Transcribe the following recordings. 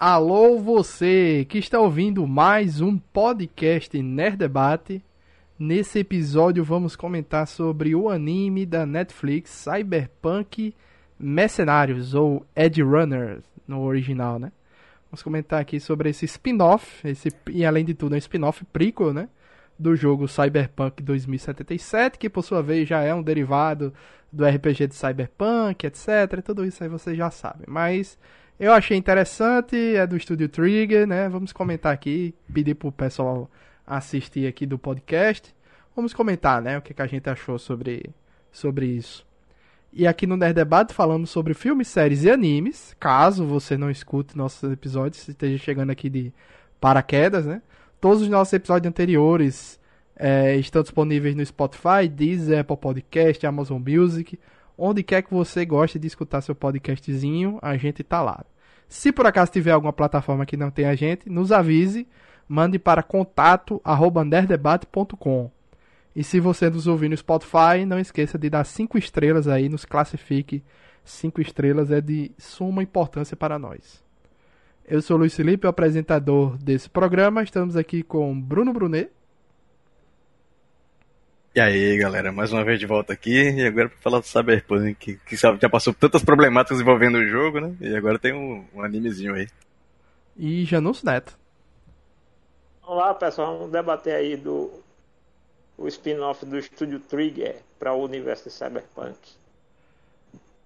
Alô você que está ouvindo mais um podcast Nerd Debate. Nesse episódio vamos comentar sobre o anime da Netflix Cyberpunk Mercenários ou Edge Runners no original, né? Vamos comentar aqui sobre esse spin-off, esse e além de tudo é um spin-off prequel, né? Do jogo Cyberpunk 2077, que por sua vez já é um derivado do RPG de Cyberpunk, etc. Tudo isso aí vocês já sabem. Mas eu achei interessante, é do estúdio Trigger, né? Vamos comentar aqui, pedir pro pessoal assistir aqui do podcast. Vamos comentar, né, o que, que a gente achou sobre, sobre isso. E aqui no Nerd Debate falamos sobre filmes, séries e animes. Caso você não escute nossos episódios, esteja chegando aqui de paraquedas, né? Todos os nossos episódios anteriores é, estão disponíveis no Spotify, Deezer, Apple Podcast, Amazon Music. Onde quer que você goste de escutar seu podcastzinho, a gente tá lá. Se por acaso tiver alguma plataforma que não tem a gente, nos avise, mande para contato@nerdebate.com. E se você nos ouvir no Spotify, não esqueça de dar cinco estrelas aí, nos classifique. Cinco estrelas é de suma importância para nós. Eu sou o Luiz Felipe, o apresentador desse programa. Estamos aqui com Bruno Brunet. E aí, galera, mais uma vez de volta aqui, e agora para falar do Cyberpunk, que, que já passou por tantas problemáticas envolvendo o jogo, né? E agora tem um, um animezinho aí. E Janus Neto. Olá, pessoal, vamos debater aí do o spin-off do estúdio Trigger para o universo de Cyberpunk.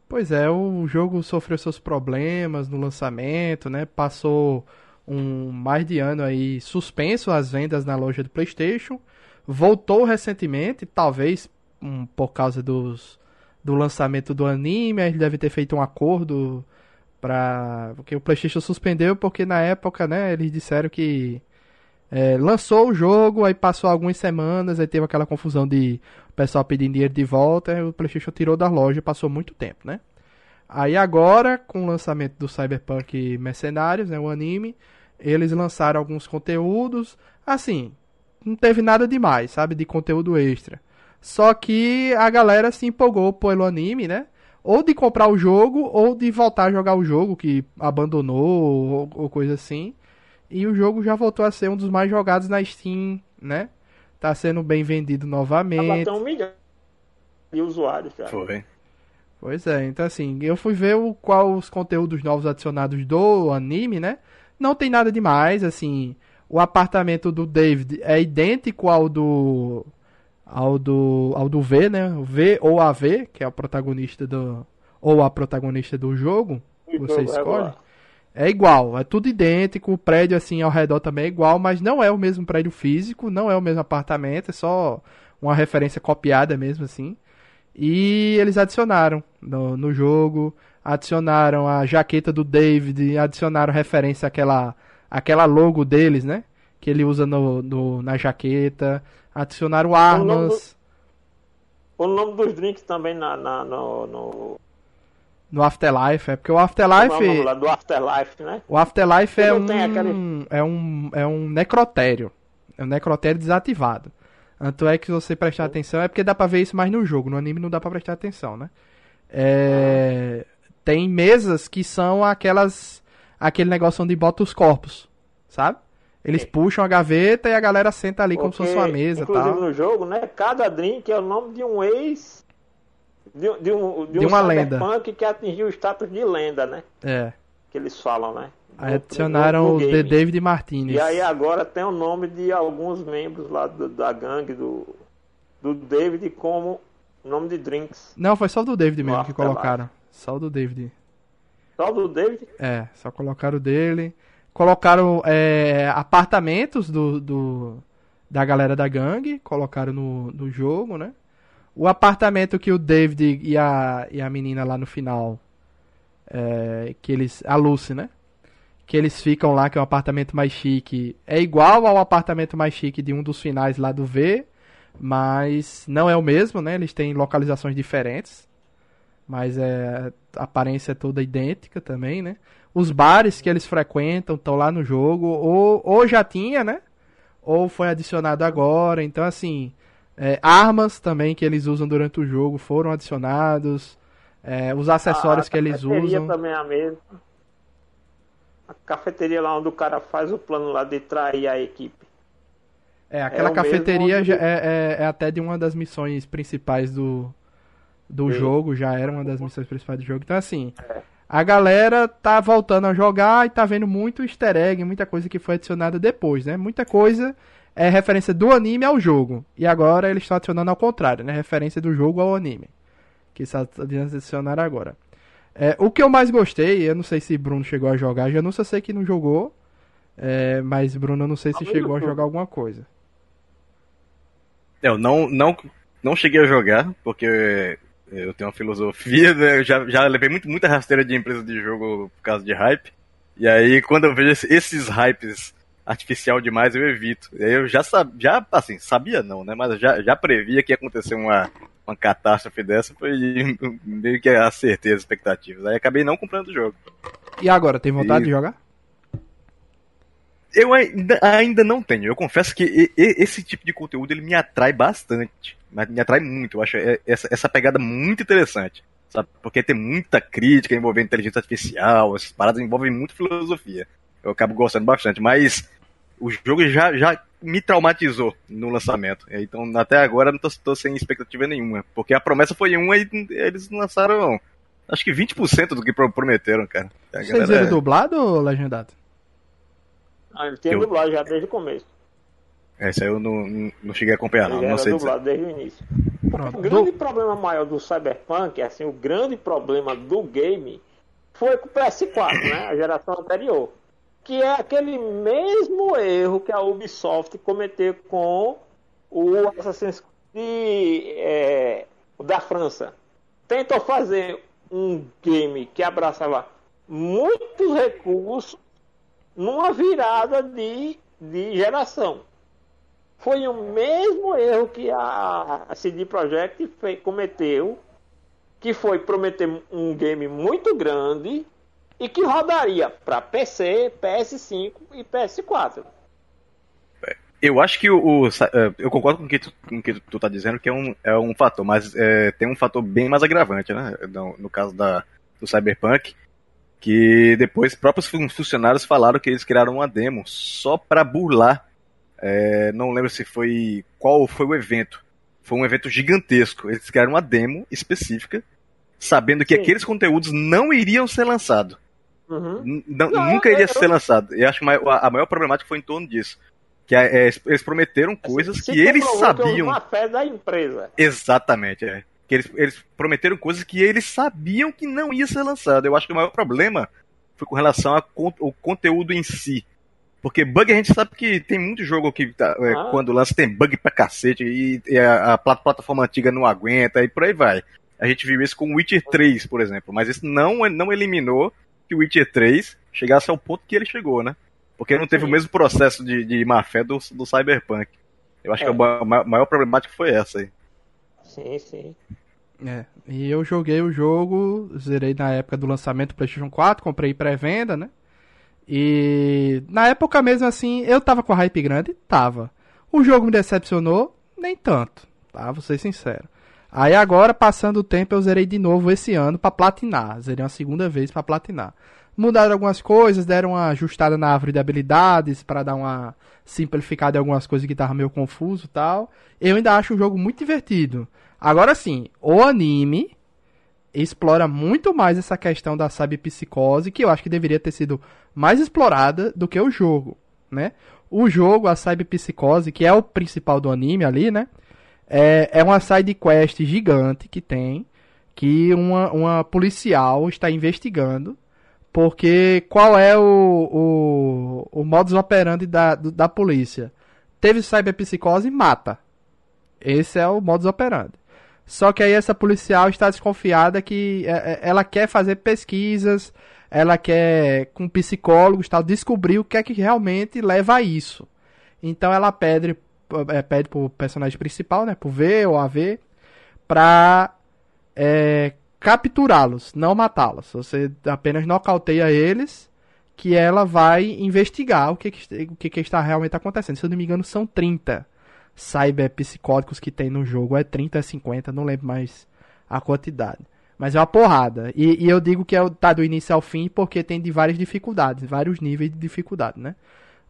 Pois é, o jogo sofreu seus problemas no lançamento, né? Passou um mais de ano aí suspenso as vendas na loja do PlayStation voltou recentemente, talvez um, por causa dos, do lançamento do anime, eles devem ter feito um acordo para porque o PlayStation suspendeu porque na época, né, eles disseram que é, lançou o jogo, aí passou algumas semanas, aí teve aquela confusão de o pessoal pedindo dinheiro de volta, aí o PlayStation tirou da loja, passou muito tempo, né? Aí agora, com o lançamento do Cyberpunk Mercenários, né, o anime, eles lançaram alguns conteúdos, assim, não teve nada demais, sabe? De conteúdo extra. Só que a galera se empolgou pelo anime, né? Ou de comprar o jogo, ou de voltar a jogar o jogo, que abandonou, ou, ou coisa assim. E o jogo já voltou a ser um dos mais jogados na Steam, né? Tá sendo bem vendido novamente. Tá um milhão de usuários já. Foi. Pois é, então assim, eu fui ver o, qual os conteúdos novos adicionados do anime, né? Não tem nada demais, assim o apartamento do David é idêntico ao do ao do ao do V, né? O V ou a V, que é o protagonista do ou a protagonista do jogo, você escolhe. É igual, é tudo idêntico, o prédio assim ao redor também é igual, mas não é o mesmo prédio físico, não é o mesmo apartamento, é só uma referência copiada mesmo assim. E eles adicionaram no, no jogo, adicionaram a jaqueta do David, adicionaram referência àquela aquela logo deles, né? Que ele usa no, no na jaqueta. Adicionaram armas. O nome, do, o nome dos drinks também na, na no, no... No Afterlife, é porque o Afterlife. Não, não, do Afterlife, né? O Afterlife é um, aquele... é um. É um necrotério. É um necrotério desativado. Tanto é que se você prestar atenção, é porque dá pra ver isso mais no jogo. No anime não dá pra prestar atenção, né? É... Tem mesas que são aquelas aquele negócio onde bota os corpos, sabe? Eles puxam a gaveta e a galera senta ali Porque, como se fosse uma mesa inclusive tal. no jogo, né? Cada drink é o nome de um ex. De, de um, de, de um uma lenda. que atingiu o status de lenda, né? É. Que eles falam, né? Aí adicionaram no, no o The David Martinez. E aí agora tem o nome de alguns membros lá do, da gangue do, do David como nome de drinks. Não, foi só do David mesmo que colocaram. Só o do David. Só do David? É, só colocaram o dele. Colocaram é, apartamentos do, do, da galera da gangue, colocaram no, no jogo, né? O apartamento que o David e a, e a menina lá no final, é, que eles, a Lucy, né? Que eles ficam lá, que é um apartamento mais chique, é igual ao apartamento mais chique de um dos finais lá do V, mas não é o mesmo, né? Eles têm localizações diferentes mas é, a aparência é toda idêntica também, né? Os bares que eles frequentam estão lá no jogo, ou, ou já tinha, né? Ou foi adicionado agora. Então, assim, é, armas também que eles usam durante o jogo foram adicionados. É, os acessórios a, que eles usam. também é a mesma. A cafeteria lá onde o cara faz o plano lá de trair a equipe. É, aquela É cafeteria onde- é, é- é até de uma das missões principais do, do Sim. jogo, já era uma das missões principais do jogo. Então, assim, a galera tá voltando a jogar e tá vendo muito easter egg, muita coisa que foi adicionada depois, né? Muita coisa é referência do anime ao jogo. E agora eles estão adicionando ao contrário, né? Referência do jogo ao anime. Que está adicionando agora. É, o que eu mais gostei, eu não sei se Bruno chegou a jogar, já não sei que não jogou. é, mas Bruno, eu não sei se Amigo, chegou a jogar alguma coisa. Eu não, não, não cheguei a jogar, porque eu tenho uma filosofia, né? eu já, já levei muito, muita rasteira de empresa de jogo por causa de hype. E aí, quando eu vejo esse- esses hypes artificial demais, eu evito. Eu já sabia, já, assim, sabia não, né? Mas já, já previa que ia acontecer uma, uma catástrofe dessa, foi meio que acertei as expectativas. Aí acabei não comprando o jogo. E agora, tem vontade E- de jogar? Eu ainda, ainda não tenho. Eu confesso que esse tipo de conteúdo ele me atrai bastante. Mas me atrai muito. Eu acho é- essa, essa pegada muito interessante. Sabe? Porque tem muita crítica envolvendo inteligência artificial, essas paradas envolvem muito filosofia. Eu acabo gostando bastante. Mas o jogo já, já me traumatizou no lançamento. Então até agora eu não tô, tô sem expectativa nenhuma. Porque a promessa foi uma e eles lançaram acho que 20% do que pro- prometeram, cara. A Vocês galera- viram dublado ou legendado? Ah, ele tinha Eu- dublado já desde o começo. Essa eu não, não- cheguei a acompanhar, não. ele Não era sei dizer. dublado desde o início. Pronto. O grande problema maior do Cyberpunk, assim, o grande problema do game foi com o PS4, né? A geração anterior. Que é aquele mesmo erro que a Ubisoft cometeu com o Assassin's Creed é, da França. Tentou fazer um game que abraçava muitos recursos numa virada de, de geração foi o mesmo erro que a CD Projekt cometeu, que foi prometer um game muito grande e que rodaria para PC, PS5 e PS4. Eu acho que o. o eh, eu concordo com o que tu, com o que tu tá dizendo, que é um, é um fator, mas eh, tem um fator bem mais agravante, né? No, no caso da, do Cyberpunk, que depois próprios fun- funcionários falaram que eles criaram uma demo só pra burlar. Eh, não lembro se foi. qual foi o evento. Foi um evento gigantesco. Eles criaram uma demo específica, sabendo que Sim. aqueles conteúdos não iriam ser lançados. Uhum. Não- nunca eu- iria eu- ser lançado. E acho que a maior- problemática foi em torno disso. Que é, é, eles prometeram coisas Se que eles comprovou que houve sabiam. uma fé da empresa. Exatamente, é. Que eles, eles prometeram coisas que eles sabiam que não ia ser lançado. Eu acho que o maior problema foi com relação ao con- conteúdo em si. Porque bug a gente sabe que tem muito jogo que tá, é, Ah. quando lança tem bug pra cacete e, e a, a plat- plataforma antiga não aguenta e por aí vai. A gente viu isso com o Witcher 3, por exemplo, mas isso não, não eliminou que o Witcher 3 chegasse ao ponto que ele chegou, né? Porque não teve Sim. o mesmo processo de, de má fé do, do Cyberpunk. Eu acho É. que a ma- ma- maior problemática foi essa aí. Sim, sim. É. E eu joguei o jogo, zerei na época do lançamento do PlayStation 4, comprei pré-venda, né? E na época mesmo assim, eu tava com a hype grande? Tava. O jogo me decepcionou? Nem tanto, tá? Vou ser sincero. Aí agora, passando o tempo, eu zerei de novo esse ano pra platinar. Zerei uma segunda vez pra platinar. Mudaram algumas coisas, deram uma ajustada na árvore de habilidades pra dar uma simplificada em algumas coisas que tava meio confuso e tal. Eu ainda acho o jogo muito divertido. Agora sim, o anime explora muito mais essa questão da cyberpsicose, que eu acho que deveria ter sido mais explorada do que o jogo, né? O jogo, a cyberpsicose, que é o principal do anime ali, né? É, é uma side quest gigante que tem, que uma, uma policial está investigando, porque qual é o, o, o modus operandi da, da polícia? Teve cyberpsicose, mata. Esse é o modus operandi. Só que aí essa policial está desconfiada que é, é, ela quer fazer pesquisas, ela quer, com psicólogos, tal, descobrir o que é que realmente leva a isso. Então ela pede, é, pede pro personagem principal, né, pro V ou AV, pra é, capturá-los, não matá-los. Você apenas nocauteia eles, que ela vai investigar o que, que, o que, que está realmente acontecendo. Se eu não me engano, são 30 cyberpsicóticos que tem no jogo. É 30, é 50, não lembro mais a quantidade. Mas é uma porrada. E, e eu digo que é, tá do início ao fim porque tem de várias dificuldades, vários níveis de dificuldade, né?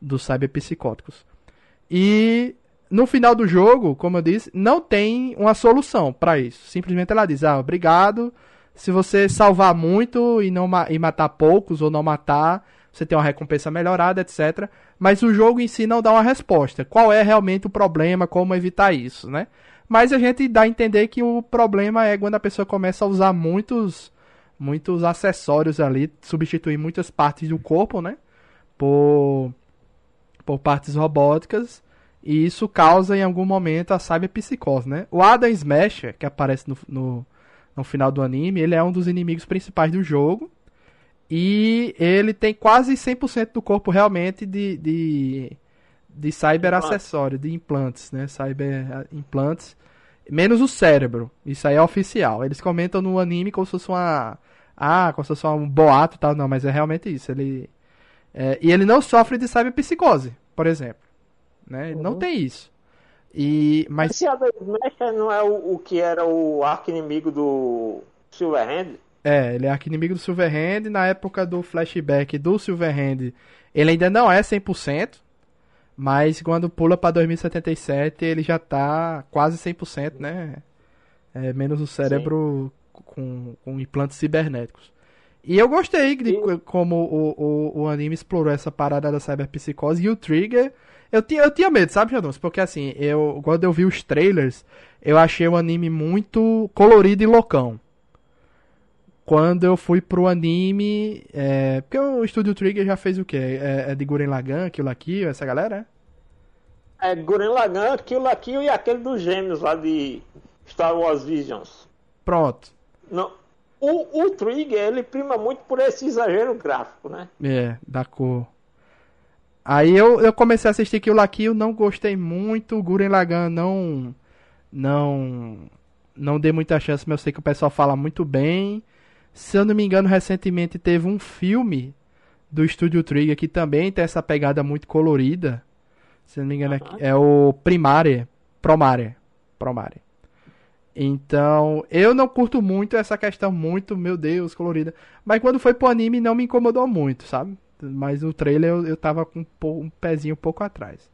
Dos cyberpsicóticos. E no final do jogo, como eu disse, não tem uma solução para isso. Simplesmente ela diz: ah, obrigado. Se você salvar muito e não ma e matar poucos ou não matar, você tem uma recompensa melhorada, etc. Mas o jogo em si não dá uma resposta. Qual é realmente o problema, como evitar isso, né? Mas a gente dá a entender que o problema é quando a pessoa começa a usar muitos muitos acessórios ali, substituir muitas partes do corpo, né? Por, por partes robóticas. E isso causa em algum momento a cyberpsicose, né? O Adam Smasher, que aparece no, no, no final do anime, ele é um dos inimigos principais do jogo. E ele tem quase 100% do corpo realmente de, de, de cyber acessório, de implantes, né? Cyber implantes. Menos o cérebro. Isso aí é oficial. Eles comentam no anime como se fosse uma. Ah, como se fosse um boato e tal. Não, mas é realmente isso. Ele. É, e ele não sofre de cyberpsicose, por exemplo. Né? Uhum. Não tem isso. E, mas... Esse Adam Smasher não é o, o que era o arco inimigo do Silverhand? É, ele é arqui-inimigo do Silverhand. Na época do flashback do Silverhand, ele ainda não é 100%. Mas quando pula pra 2077, ele já tá quase 100%, né? É, menos o cérebro com, com, implantes cibernéticos. E eu gostei de como o, o, o, anime explorou essa parada da cyberpsicose. E o Trigger, eu tinha, eu tinha medo, sabe, Jadons? Porque assim, eu, quando eu vi os trailers, eu achei o anime muito colorido e loucão quando eu fui pro anime. É, porque o Studio Trigger já fez o quê? É, é de Guren Lagann, Kill la Kill, essa galera? É, Guren Lagann, Kill la Kill e aquele dos gêmeos lá de Star Wars Visions. Pronto. Não, o, o Trigger, ele prima muito por esse exagero gráfico, né? É, da cor. Aí eu, eu comecei a assistir Kill la Kill, não gostei muito. Guren Lagann não. Não. Não dei muita chance, mas eu sei que o pessoal fala muito bem. Se eu não me engano, recentemente teve um filme do Studio Trigger que também tem essa pegada muito colorida. Se eu não me engano, uhum. é o Primare. Promare. Promare. Então, eu não curto muito essa questão muito, meu Deus, colorida. Mas quando foi pro anime não me incomodou muito, sabe? Mas no trailer eu, eu tava com um, pezinho um pouco atrás.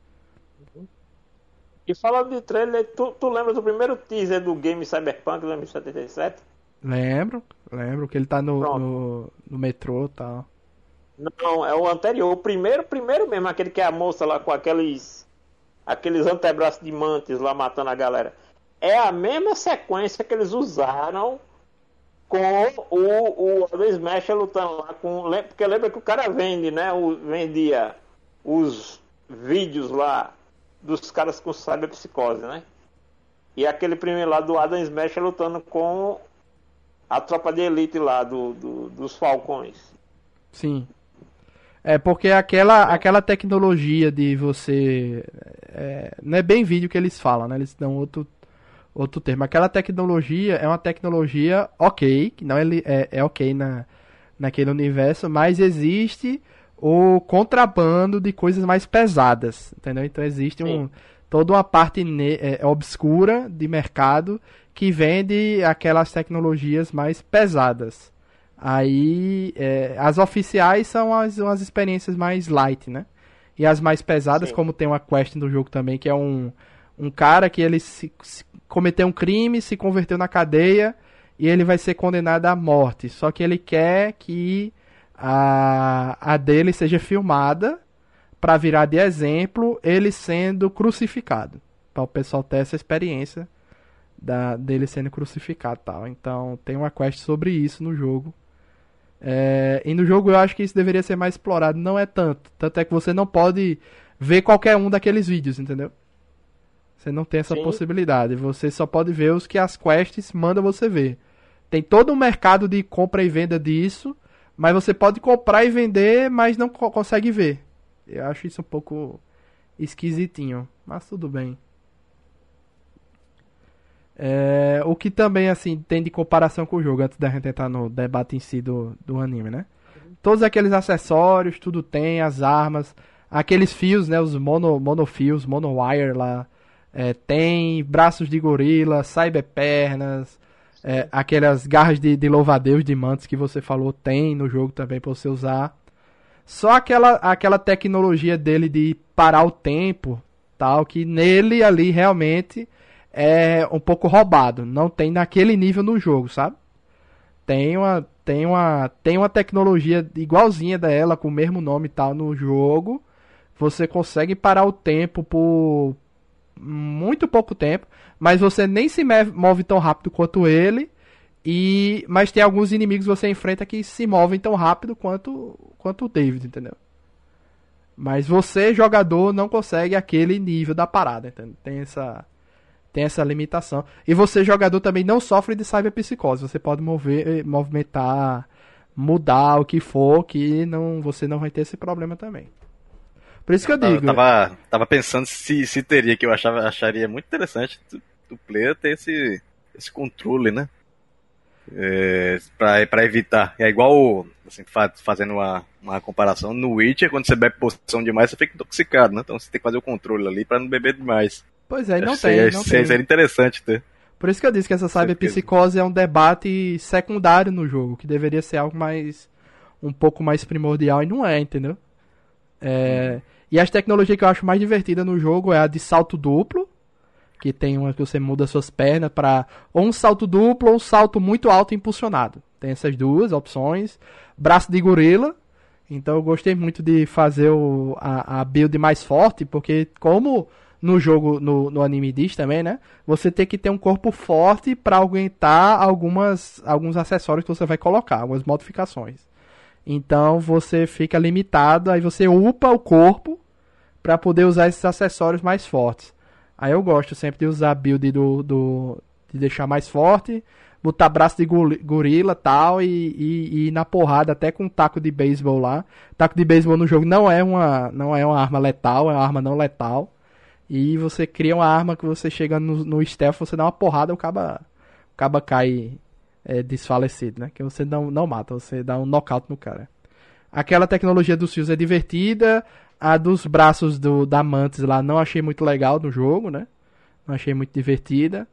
E falando de trailer, tu, tu lembra do primeiro teaser do game Cyberpunk 2077? Lembro, lembro que ele tá no, no, no, metrô e tal. Não, é o anterior. O primeiro, primeiro mesmo, aquele que é a moça lá com aqueles. Aqueles antebraços de mantis lá matando a galera. É a mesma sequência que eles usaram com o, o The Smash lutando lá com. Porque lembra que o cara vende, né? O, vendia os vídeos lá dos caras com cyberpsicose, né? E aquele primeiro lá do Adam Smash lutando com a tropa de elite lá do, do dos Falcões. Sim. É porque aquela, aquela tecnologia de você. É, não é bem vídeo que eles falam, né? Eles dão outro, outro termo. Aquela tecnologia é uma tecnologia ok, que não é, é, é ok na, naquele universo, mas existe o contrabando de coisas mais pesadas, entendeu? Então existe um, toda uma parte é, obscura de mercado que vende aquelas tecnologias mais pesadas. Aí é, as oficiais são as, as experiências mais light, né? E as mais pesadas, Sim. como tem uma quest do jogo também, que é um, um cara que ele se, se cometeu um crime, se converteu na cadeia e ele vai ser condenado à morte. Só que ele quer que a, a dele seja filmada para virar de exemplo ele sendo crucificado. Para o pessoal ter essa experiência da, dele sendo crucificado tal. Então tem uma quest sobre isso no jogo. É, e no jogo eu acho que isso deveria ser mais explorado. Não é tanto. Tanto é que você não pode ver qualquer um daqueles vídeos, entendeu? Você não tem essa Sim. possibilidade. Você só pode ver os que as quests mandam você ver. Tem todo um mercado de compra e venda disso, mas você pode comprar e vender, mas não co consegue ver. Eu acho isso um pouco esquisitinho, mas tudo bem. É, o que também, assim, tem de comparação com o jogo, antes da gente entrar no debate em si do, do anime, né? Todos aqueles acessórios, tudo tem, as armas, aqueles fios, né? Os mono, monofios, monowire lá. É, tem braços de gorila, cyberpernas, É, aquelas garras de, de louva-a-Deus de mantos que você falou tem no jogo também pra você usar. Só aquela, aquela tecnologia dele de parar o tempo, tal, que nele ali realmente é um pouco roubado. Não tem naquele nível no jogo, sabe? Tem uma, tem uma, tem uma tecnologia igualzinha dela, com o mesmo nome e tal no jogo. Você consegue parar o tempo por muito pouco tempo, mas você nem se move tão rápido quanto ele. E mas tem alguns inimigos que você enfrenta que se movem tão rápido quanto quanto o David, entendeu? Mas você jogador não consegue aquele nível da parada, entendeu? Tem essa tem essa limitação. E você jogador também não sofre de cyberpsicose. Você pode mover, movimentar, mudar o que for, que não você não vai ter esse problema também. Por isso que eu digo. Eu tava, tava pensando se, se teria, que eu achava, acharia muito interessante do, player ter esse, esse controle, né? É, pra, pra evitar. É igual, assim, fazendo uma, uma comparação, no Witcher, quando você bebe poção demais, você fica intoxicado, né? Então você tem que fazer o controle ali pra não beber demais. Pois é, não tem. não tem. Seria interessante ter. Por isso que eu disse que essa cyberpsicose é um debate secundário no jogo, que deveria ser algo mais. um pouco mais primordial, e não é, entendeu? É. E as tecnologias que eu acho mais divertida no jogo é a de salto duplo, que tem uma que você muda suas pernas para ou um salto duplo ou um salto muito alto impulsionado. Tem essas duas opções. Braço de gorila. Então eu gostei muito de fazer o, a, a build mais forte, porque como no jogo, no, no anime diz também, né? Você tem que ter um corpo forte para aguentar algumas, alguns acessórios que você vai colocar, algumas modificações. Então você fica limitado, aí você upa o corpo para poder usar esses acessórios mais fortes. Aí eu gosto sempre de usar a build do, do de deixar mais forte, botar braço de gorila tal e, e, e ir na porrada até com um taco de beisebol lá. Taco de beisebol no jogo não é uma não é uma arma letal, é uma arma não letal. E você cria uma arma que você chega no, no stealth, você dá uma porrada, o caba, o caba cai é, desfalecido, né? Que você não, não mata, você dá um knockout no cara. Aquela tecnologia dos fios é divertida. A dos braços do, da Mantis lá não achei muito legal no jogo, né? Não achei muito divertida.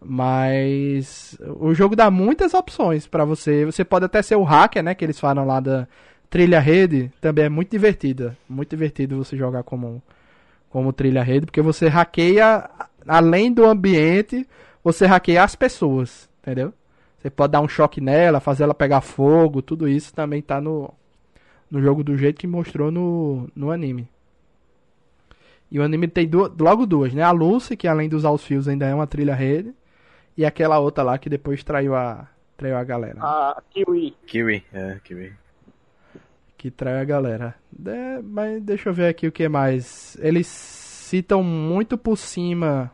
Mas o jogo dá muitas opções para você. Você pode até ser o hacker, né? Que eles falam lá da trilha rede. Também é muito divertida. Muito divertido você jogar como, como trilha rede. Porque você hackeia, além do ambiente, você hackeia as pessoas. Entendeu? Você pode dar um choque nela, fazer ela pegar fogo, tudo isso também tá no, no jogo do jeito que mostrou no, no anime. E o anime tem duas, logo duas, né? A Lucy, que além de usar os fios ainda é uma trilha rede, e aquela outra lá que depois traiu a, traiu a galera. A Kiwi. Kiwi, é, Kiwi. Que traiu a galera. É, mas deixa eu ver aqui o que mais. Eles citam muito por cima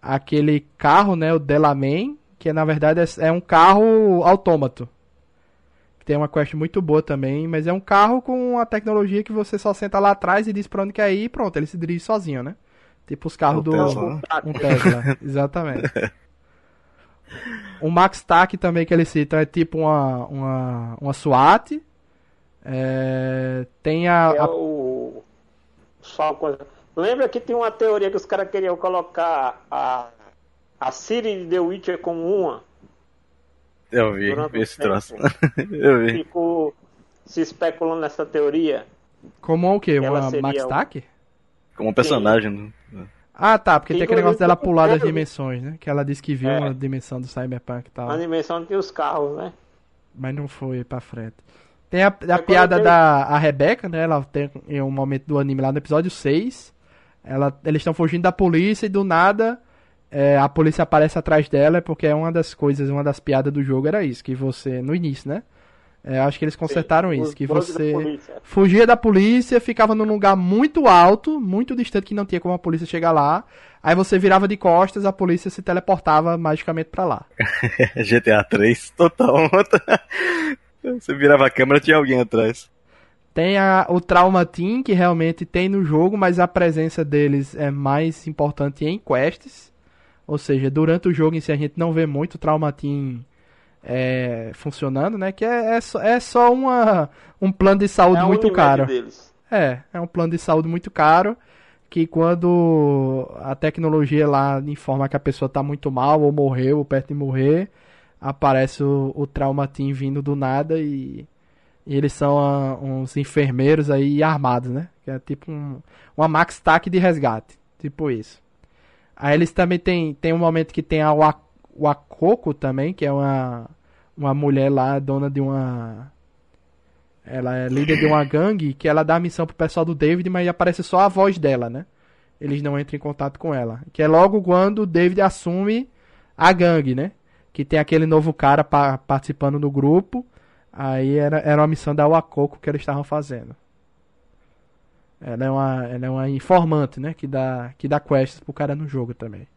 aquele carro, né? O Delamain, que na verdade é, é um carro autômato. Tem uma quest muito boa também, mas é um carro com a tecnologia que você só senta lá atrás e diz pra onde quer ir e pronto, ele se dirige sozinho, né? Tipo os carros um do. Tesla. Né? Um Tesla, exatamente. O Max Tack também que ele cita é tipo uma, uma, uma SWAT. É, tem a. É o. Só uma coisa. Lembra que tem uma teoria que os caras queriam colocar a a Siri de The Witcher como uma. Eu vi, vi esse troço. Eu vi. Ficou se especulando nessa teoria. Como o quê? Uma Max Tack? Como um personagem. Né? Ah, tá, porque tem aquele negócio dela pular das dimensões, né? Que ela disse que viu é. uma dimensão do Cyberpunk e tal. A dimensão tem os carros, né? Mas não foi pra frente. Tem a, a piada da a Rebeca, né? Ela tem em um momento do anime lá no episódio 6. Ela, eles estão fugindo da polícia e do nada é, a polícia aparece atrás dela, porque é uma das coisas, uma das piadas do jogo era isso, que você, no início, né? É, acho que eles consertaram Sim, isso, que você da fugia da polícia, ficava num lugar muito alto, muito distante, que não tinha como a polícia chegar lá. Aí você virava de costas, a polícia se teleportava magicamente para lá. GTA 3, total. você virava a câmera, tinha alguém atrás. Tem a, o Trauma Team, que realmente tem no jogo, mas a presença deles é mais importante em quests. Ou seja, durante o jogo em si a gente não vê muito o Traumatim é, funcionando, né? Que é, é, só, é só uma, um plano de saúde é muito caro. Deles. É, é um plano de saúde muito caro. Que quando a tecnologia lá informa que a pessoa está muito mal ou morreu ou perto de morrer, aparece o, o Trauma Team vindo do nada e, e eles são a, uns enfermeiros aí armados, né? Que é tipo um, uma Max Tac de resgate, tipo isso. Aí eles também tem, tem um momento que tem a Wakoko também, que é uma, uma mulher lá, dona de uma ela é líder de uma gangue que ela dá a missão pro pessoal do David, mas aparece só a voz dela, né? Eles não entram em contato com ela. Que é logo quando o David assume a gangue, né? Que tem aquele novo cara pa participando do grupo. Aí era, era uma missão da Wakoko que eles estavam fazendo. Ela é uma, ela é uma informante, né? Que dá, que dá quests pro cara no jogo também.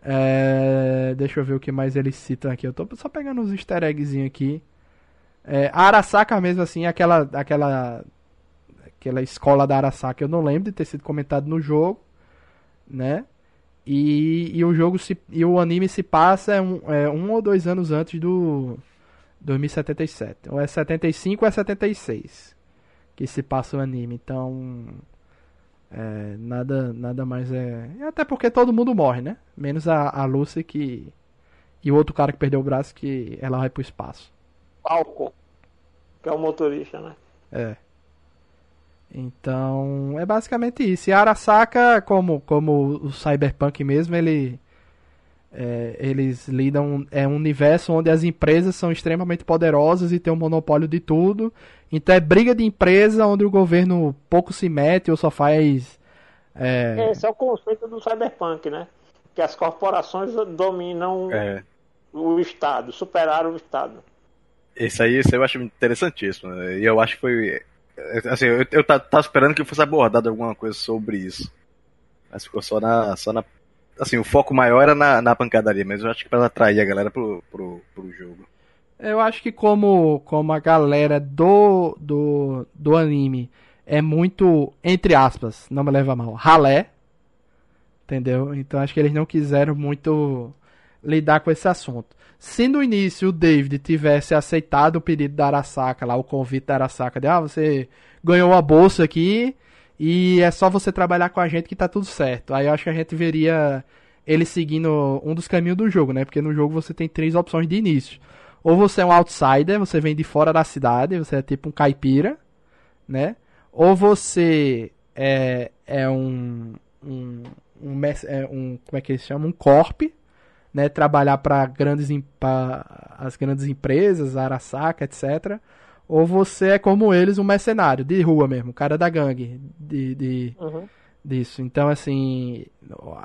É, deixa eu ver o que mais eles citam aqui. Eu tô só pegando uns easter eggs aqui. É, a Arasaka mesmo assim, aquela, aquela, aquela escola da Arasaka, eu não lembro de ter sido comentado no jogo, né? E, e o jogo se, e o anime se passa um, é, um ou dois anos antes do 2077. Ou é 75 ou é 76 que se passa o anime. Então, é, nada, nada mais é. Até porque todo mundo morre, né? Menos a, a Lucy que. E o outro cara que perdeu o braço que ela vai pro espaço. Falco, que é o motorista, né? É. Então, é basicamente isso. E Arasaka, como, como o Cyberpunk mesmo, ele é, eles lidam é um universo onde as empresas são extremamente poderosas e tem um monopólio de tudo. Então é briga de empresa onde o governo pouco se mete ou só faz. É... Esse é o conceito do cyberpunk, né? Que as corporações dominam é. o Estado, superaram o Estado. Isso aí, isso eu acho interessantíssimo. E eu acho que foi. Assim, eu, eu tava esperando que fosse abordado alguma coisa sobre isso. Mas ficou só na. Só na assim, o foco maior era na, na pancadaria, mas eu acho que para atrair a galera pro, pro, pro jogo. Eu acho que como, como a galera do, do, do anime é muito, entre aspas, não me leva mal, ralé, entendeu? Então acho que eles não quiseram muito lidar com esse assunto. Se no início o David tivesse aceitado o pedido da Arasaka, lá o convite da Arasaka, de ah, você ganhou a bolsa aqui e é só você trabalhar com a gente que tá tudo certo. Aí eu acho que a gente veria ele seguindo um dos caminhos do jogo, né? Porque no jogo você tem três opções de início. Ou você é um outsider, você vem de fora da cidade, você é tipo um caipira, né? Ou você é, é um, um, um, é um como é que eles chamam? Um corp, né, trabalhar para grandes pra as grandes empresas, Arasaka, etc. Ou você é como eles, um mercenário de rua mesmo, cara da gangue, de, de uhum. disso. Então assim,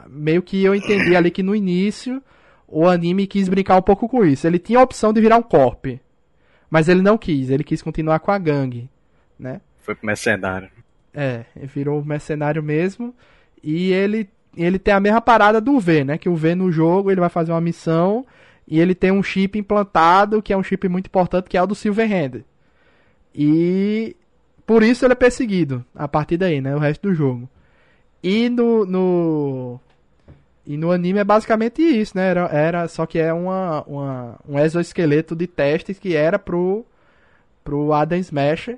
meio que eu entendi ali que no início o anime quis brincar um pouco com isso. Ele tinha a opção de virar um corp, mas ele não quis. Ele quis continuar com a gangue, né? Foi pro mercenário. É, virou mercenário mesmo. E ele ele tem a mesma parada do V, né? Que o V no jogo ele vai fazer uma missão e ele tem um chip implantado que é um chip muito importante que é o do Silverhand. E por isso ele é perseguido a partir daí, né? O resto do jogo. E no, no e no anime é basicamente isso, né? Era, era só que é uma, uma um exoesqueleto de testes que era pro pro Adam Smasher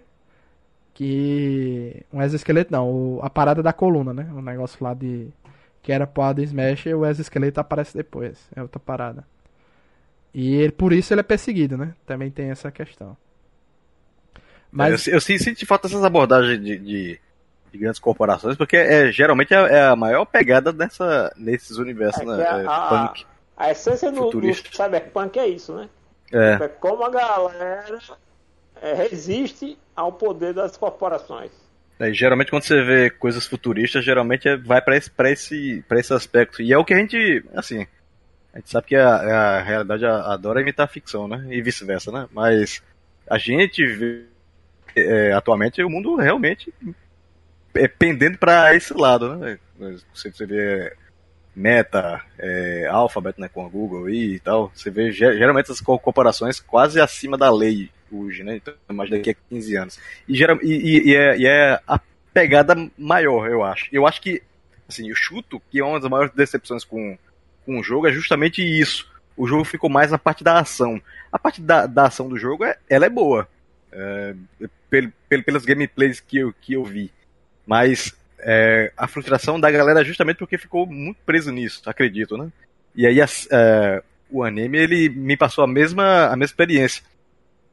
que um exoesqueleto não, o, a parada da coluna, né? O negócio lá de que era pro Adam Smash e o exoesqueleto aparece depois. É outra parada. E ele, por isso ele é perseguido, né? Também tem essa questão. Mas... É, eu, eu, sinto falta essas abordagens de, de, de, grandes corporações, porque é, geralmente é, é a maior pegada nessa, nesses universos, é, né? A, é a, punk. A essência do, do, cyberpunk é isso, né? É. é como a galera é, resiste ao poder das corporações. É, geralmente quando você vê coisas futuristas, geralmente é, vai para esse, esse, esse aspecto. E é o que a gente, assim, a gente sabe que a, a realidade adora imitar a ficção, né? E vice-versa, né? Mas a gente vê é, atualmente o mundo realmente é pendendo para esse lado, né? Você, você vê Meta, é, Alphabet, né, com a Google e tal, você vê geralmente essas corporações quase acima da lei hoje, né? Então, mais daqui a 15 anos. E, geral, e, e, é, e é a pegada maior, eu acho. Eu acho que, assim, eu chuto que é uma das maiores decepções com, com o jogo é justamente isso. O jogo ficou mais na parte da ação. A parte da, da ação do jogo, é, ela é boa. É, pel, pel, pelas gameplays que eu, que eu vi. Mas é, a frustração da galera é justamente porque ficou muito preso nisso, acredito, né? E aí, é, o anime ele me passou a mesma, a mesma experiência.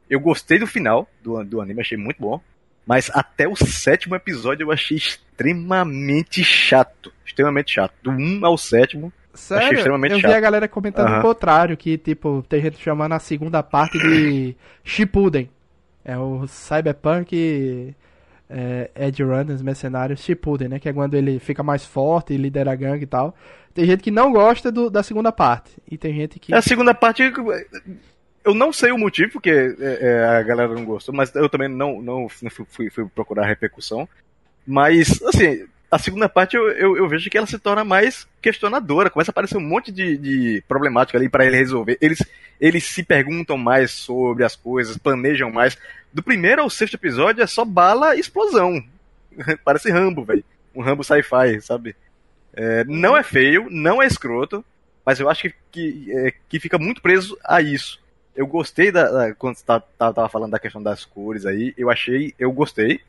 Eu gostei do final do, do anime, achei muito bom. Mas até o sétimo episódio eu achei extremamente chato. Extremamente chato. Do 1 ao sétimo. Sério? Achei extremamente eu chato. vi a galera comentando Aham. o contrário, que tipo, tem gente chamando a segunda parte de Shippuden. É o Cyberpunk é, Edge Runners Mercenários Shippuden, né? Que é quando ele fica mais forte e lidera a gangue e tal. Tem gente que não gosta do- da segunda parte. E tem gente que. A segunda parte, eu não sei o motivo porque é, é, a galera não gostou, mas eu também não, não fui, fui- procurar repercussão. Mas, assim, a segunda parte eu, eu, eu vejo que ela se torna mais questionadora. Começa a aparecer um monte de, de problemática ali para ele resolver. Eles, eles se perguntam mais sobre as coisas, planejam mais. Do primeiro ao sexto episódio é só bala e explosão. Parece Rambo, velho. Um Rambo sci-fi, sabe? É, não é feio, não é escroto, mas eu acho que, que, é, que fica muito preso a isso. Eu gostei da, da- quando você tá- tá- tava falando da questão das cores aí, eu achei, eu gostei,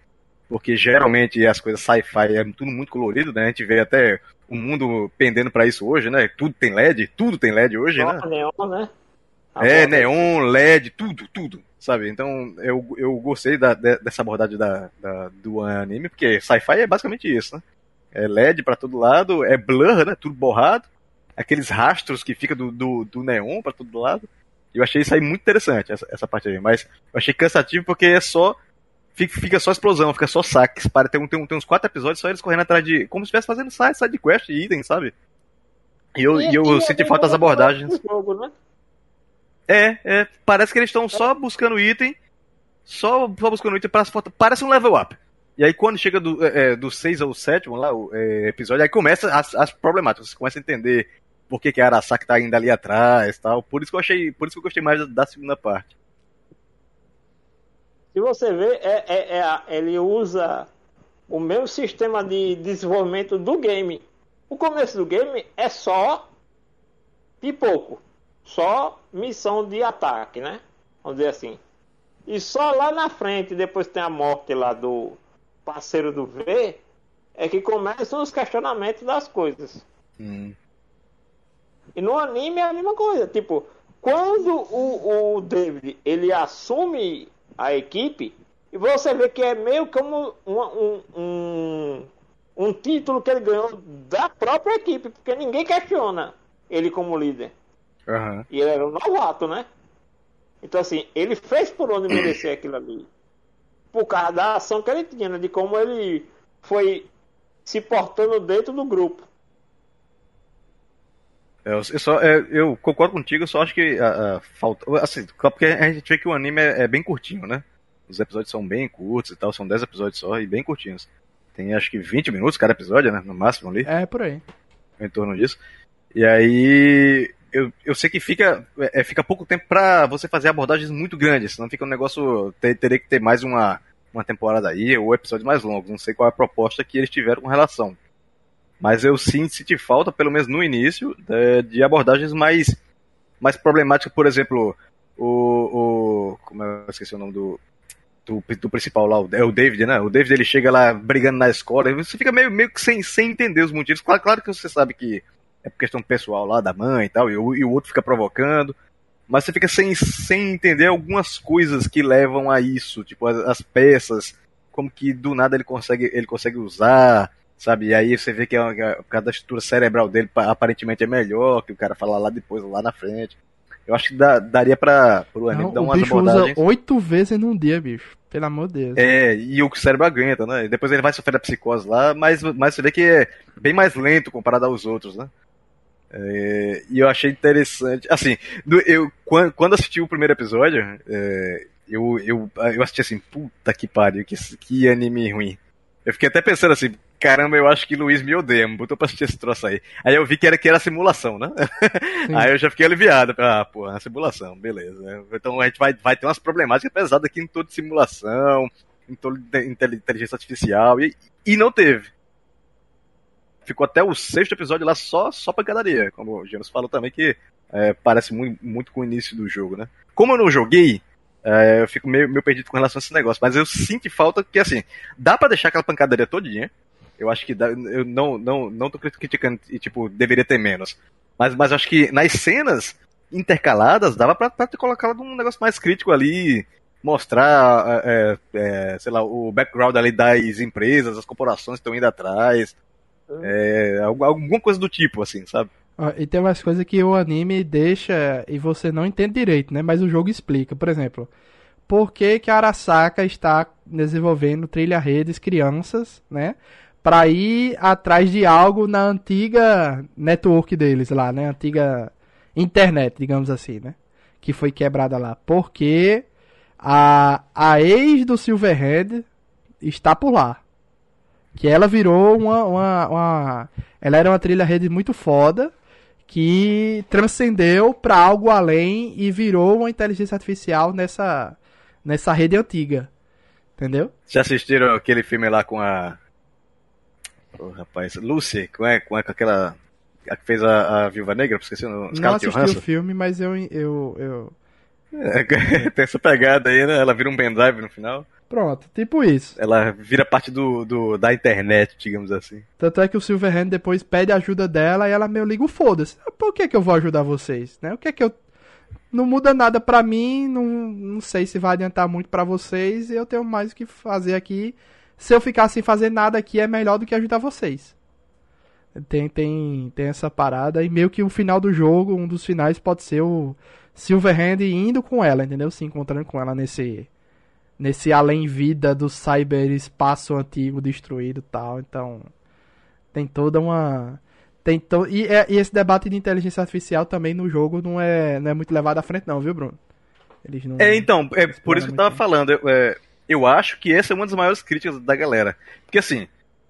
porque geralmente as coisas sci-fi é tudo muito colorido, né? A gente vê até o mundo pendendo pra isso hoje, né? Tudo tem LED, tudo tem LED hoje, né? Só neon, né? A É, neon, LED, tudo, tudo, sabe? Então eu, eu gostei da- de- dessa abordagem da, da- do anime, porque sci-fi é basicamente isso, né? É LED pra todo lado, é blur, né? Tudo borrado, aqueles rastros que fica do, do, do neon pra todo lado. Eu achei isso aí muito interessante, essa, essa parte aí, mas eu achei cansativo porque é só. Fica, fica só explosão, fica só saques. Para, tem, um- tem, um- tem uns quatro episódios só eles correndo atrás de. Como se estivesse fazendo side, side quest e item, sabe? E eu, e eu E- e senti é falta das bem abordagens. jogo, né? É, é, parece que eles estão só buscando item, só, só buscando item para parece um level up. E aí quando chega do, é, é, do 6 ao 7 lá, o é, episódio, aí começa as, as problemáticas, você começa a entender por que, que a Arasaka tá ainda ali atrás tal. Por isso que eu achei. Por isso que eu gostei mais da, da segunda parte. Se você ver, é, é- é ele usa o mesmo sistema de desenvolvimento do game. O começo do game é só pipoco, só missão de ataque, né? Vamos dizer assim. E só lá na frente, depois tem a morte lá do parceiro do V, é que começam os questionamentos das coisas. Hum. E no anime é a mesma coisa. Tipo, quando o, o David ele assume a equipe, e você vê que é meio como um, um, um, um título que ele ganhou da própria equipe, porque ninguém questiona ele como líder. Aham. E ele era um novato, né? Então, assim, ele fez por onde merecer aquilo ali. Por causa da ação que ele tinha, né? De como ele foi se portando dentro do grupo. É, Eu, só, é, eu concordo contigo, eu só acho que a falta. Assim, porque a gente vê que o anime é, é bem curtinho, né? Os episódios são bem curtos e tal, são 10 episódios só e bem curtinhos. Tem acho que 20 minutos cada episódio, né? No máximo ali. É, por aí. em torno disso. E aí eu, eu sei que fica, é, fica pouco tempo pra você fazer abordagens muito grandes, senão fica um negócio. Ter, teria que ter mais uma, uma temporada aí, ou episódios mais longos. Não sei qual é a proposta que eles tiveram com relação. Mas eu sim senti falta, pelo menos no início, de, de abordagens mais, mais problemáticas, por exemplo, o. o como é, eu esqueci o nome do. Do, do principal lá, é o David, né? O David ele chega lá brigando na escola, você fica meio, meio que sem, sem entender os motivos. Claro, claro que você sabe que é por questão pessoal lá da mãe e tal, e o, e o outro fica provocando. Mas você fica sem, sem entender algumas coisas que levam a isso, tipo as, as peças, como que do nada ele consegue, ele consegue usar, sabe? E aí você vê que, é, que é- por causa da estrutura cerebral dele, pa- aparentemente é melhor, que o cara fala lá depois, lá na frente. Eu acho que dá- daria pra, pro anime Não, dar umas bicho usa abordagens. oito vezes num dia, bicho. Pelo amor de Deus. É, e o cérebro aguenta, né? E depois ele vai sofrer a psicose lá, mas, mas você vê que é bem mais lento comparado aos outros, né? É, e eu achei interessante. Assim, eu, quando, quando assisti o primeiro episódio, é, eu, eu, eu assisti assim, puta que pariu, que, que anime ruim. Eu fiquei até pensando assim, caramba, eu acho que Luiz me odeia, me botou pra assistir esse troço aí. Aí eu vi que era, que era simulação, né? Sim. Aí eu já fiquei aliviado. Ah, pô, é simulação, beleza. Então a gente vai, vai ter umas problemáticas pesadas aqui em toda simulação, em toda inte- inteligência artificial, e, e não teve. Ficou até o sexto episódio lá só, só pancadaria, como o James falou também, que é, parece muito, muito com o início do jogo, né? Como eu não joguei, é, eu fico meio, meio perdido com relação a esse negócio, mas eu sinto falta que, assim, dá pra deixar aquela pancadaria todinha, eu acho que dá, eu não, não, não tô criticando e, tipo, deveria ter menos. Mas, mas acho que nas cenas intercaladas, dava pra, pra ter colocado um negócio mais crítico ali, mostrar, é, é, sei lá, o background ali das empresas, as corporações estão indo atrás, é, alguma coisa do tipo, assim, sabe? E tem umas coisas que o anime deixa e você não entende direito, né? Mas o jogo explica. Por exemplo, por que, que a Arasaka está desenvolvendo trilha redes crianças, né? Para ir atrás de algo na antiga network deles lá, né? Antiga internet, digamos assim, né? Que foi quebrada lá. Porque a, a ex do Silverhead está por lá. Que ela virou uma, uma, uma. Ela era uma trilha rede muito foda que transcendeu para algo além e virou uma inteligência artificial nessa, nessa rede antiga. Entendeu? Já assistiram aquele filme lá com a. Oh, rapaz, Lucy, com, é, com, é, com aquela. A que fez a, a Viúva Negra, esqueci o nome. Não assisti o filme, mas eu. eu, eu... É, tem essa pegada aí, né? Ela vira um pendrive no final. Pronto, tipo isso. Ela vira parte do, do, da internet, digamos assim. Tanto é que o Silverhand depois pede ajuda dela e ela meio liga o foda-se. Por que que eu vou ajudar vocês? Né? O que é que eu... Não muda nada pra mim, não, não sei se vai adiantar muito para vocês e eu tenho mais o que fazer aqui. Se eu ficar sem fazer nada aqui é melhor do que ajudar vocês. Tem, tem, tem essa parada e meio que o final do jogo, um dos finais pode ser o Silverhand indo com ela, entendeu? Se encontrando com ela nesse nesse além-vida do cyberespaço antigo destruído e tal. Então, tem toda uma. Tem to... e, é, e, esse debate de inteligência artificial também no jogo não é, não é muito levado à frente, não, viu, Bruno? Eles não, é, então, é por isso que eu tava falando. Eu, é, eu acho que essa é uma das maiores críticas da galera. Porque assim,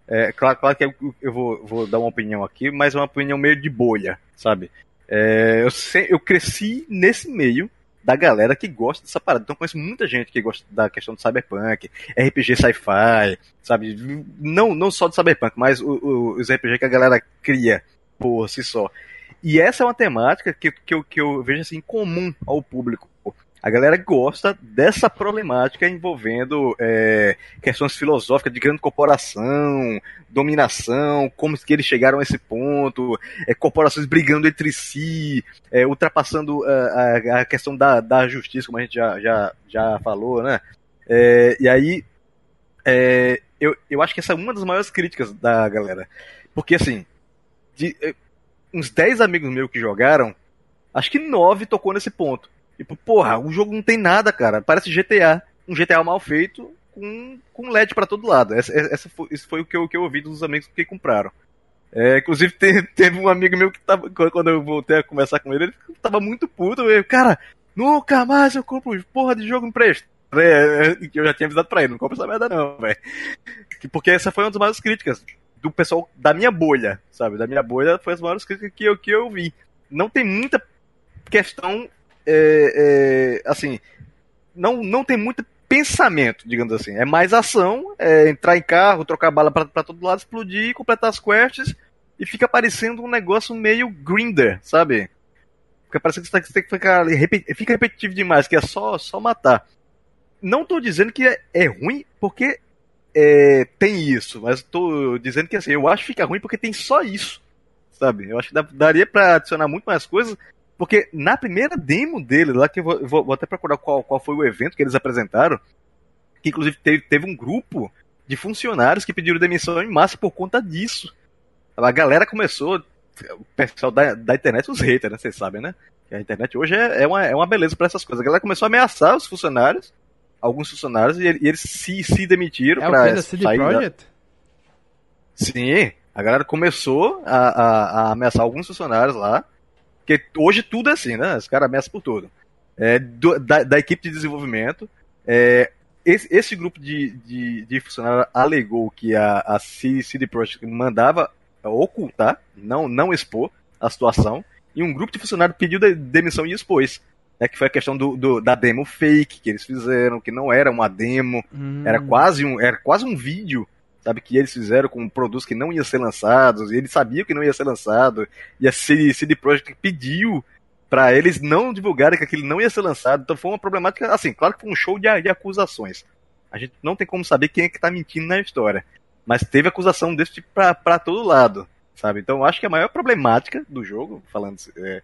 é, claro, claro que eu, vou, vou, dar uma opinião aqui, mas é uma opinião meio de bolha, sabe? É, eu, eu cresci nesse meio da galera que gosta dessa parada. Então conheço muita gente que gosta da questão do cyberpunk, RPG sci-fi, sabe? Não, não só do cyberpunk, mas o, o, os RPG que a galera cria por si só. E essa é uma temática que, que, eu, que eu vejo assim comum ao público. A galera gosta dessa problemática envolvendo é, questões filosóficas de grande corporação, dominação, como que eles chegaram a esse ponto, é, corporações brigando entre si, é, ultrapassando a, a, a, questão da, da justiça, como a gente já, já, já falou, né? É, e aí, é, eu, eu acho que essa é uma das maiores críticas da galera. Porque, assim, de, é, uns 10 amigos meus que jogaram, acho que 9 tocou nesse ponto Tipo, porra, o jogo não tem nada, cara. Parece GTA. Um GTA mal feito com, com LED para todo lado. Essa, essa foi, isso foi o que eu, que eu ouvi dos amigos que compraram. É, inclusive, teve, teve, um amigo meu que tava. Quando eu voltei a conversar com ele, ele tava muito puto. Eu, cara, nunca mais eu compro porra de jogo empresto. É, é, eu já tinha avisado pra ele, não compra essa merda não, velho. Porque essa foi uma das maiores críticas do pessoal da minha bolha, sabe? Da minha bolha foi as maiores críticas que eu, que eu vi. Não tem muita questão é, é, assim, não, não tem muito pensamento, digamos assim. É mais ação, é entrar em carro, trocar bala para todo lado, explodir, completar as quests e fica parecendo um negócio meio grinder, sabe? Fica parecendo que você tem que ficar fica repetitivo demais, que é só, só matar. Não estou dizendo que é, é, ruim porque é, tem isso, mas estou dizendo que assim, eu acho que fica ruim porque tem só isso, sabe? Eu acho que daria para adicionar muito mais coisas porque na primeira demo dele, lá que eu vou, vou, vou, até procurar qual, qual foi o evento que eles apresentaram, que inclusive teve, teve um grupo de funcionários que pediram demissão em massa por conta disso. A galera começou, o pessoal da, da internet, os haters, né? Vocês sabem, né? A internet hoje é, é, uma, é uma beleza para essas coisas. A galera começou a ameaçar os funcionários, alguns funcionários, e, e eles se, se demitiram é pra CD sair Projekt? Da... Sim, a galera começou a, a, a ameaçar alguns funcionários lá, porque hoje tudo é assim, né? Os caras ameaçam por tudo. É, do, da, da, equipe de desenvolvimento, é, esse, esse, grupo de, de, de funcionários alegou que a, a CD Projekt mandava ocultar, não, não expor a situação, e um grupo de funcionários pediu de, demissão e expôs. Né, que foi a questão do, do, da demo fake que eles fizeram, que não era uma demo, hum. era, quase um, era quase um vídeo sabe? Que eles fizeram com produtos que não iam ser lançados, e eles sabiam que não ia ser lançado, e a CD, Projekt pediu para eles não divulgarem que aquilo não ia ser lançado, então foi uma problemática, assim, claro que foi um show de, de acusações. A gente não tem como saber quem é que tá mentindo na história, mas teve acusação desse tipo pra, pra todo lado, sabe? Então eu acho que a maior problemática do jogo, falando é,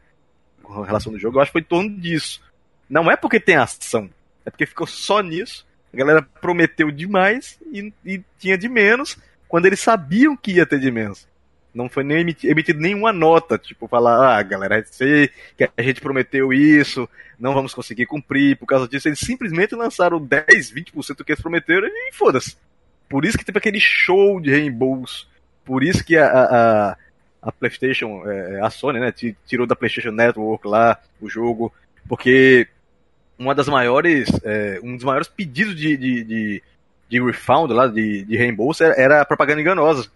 com relação do jogo, eu acho que foi em torno disso. Não é porque tem ação, é porque ficou só nisso. A galera prometeu demais e, e tinha de menos quando eles sabiam que ia ter de menos. Não foi nem emitido, emitido nenhuma nota, tipo, falar, ah, galera, sei que a gente prometeu isso, não vamos conseguir cumprir por causa disso. Eles simplesmente lançaram 10, 20% do que eles prometeram e foda-se. Por isso que teve aquele show de reembolso. Por isso que a, a, a PlayStation, é, a Sony, né, tirou da PlayStation Network lá o jogo, porque uma das maiores, é, um dos maiores pedidos de, de, de, de refund lá, de, de reembolso, era, era propaganda enganosa.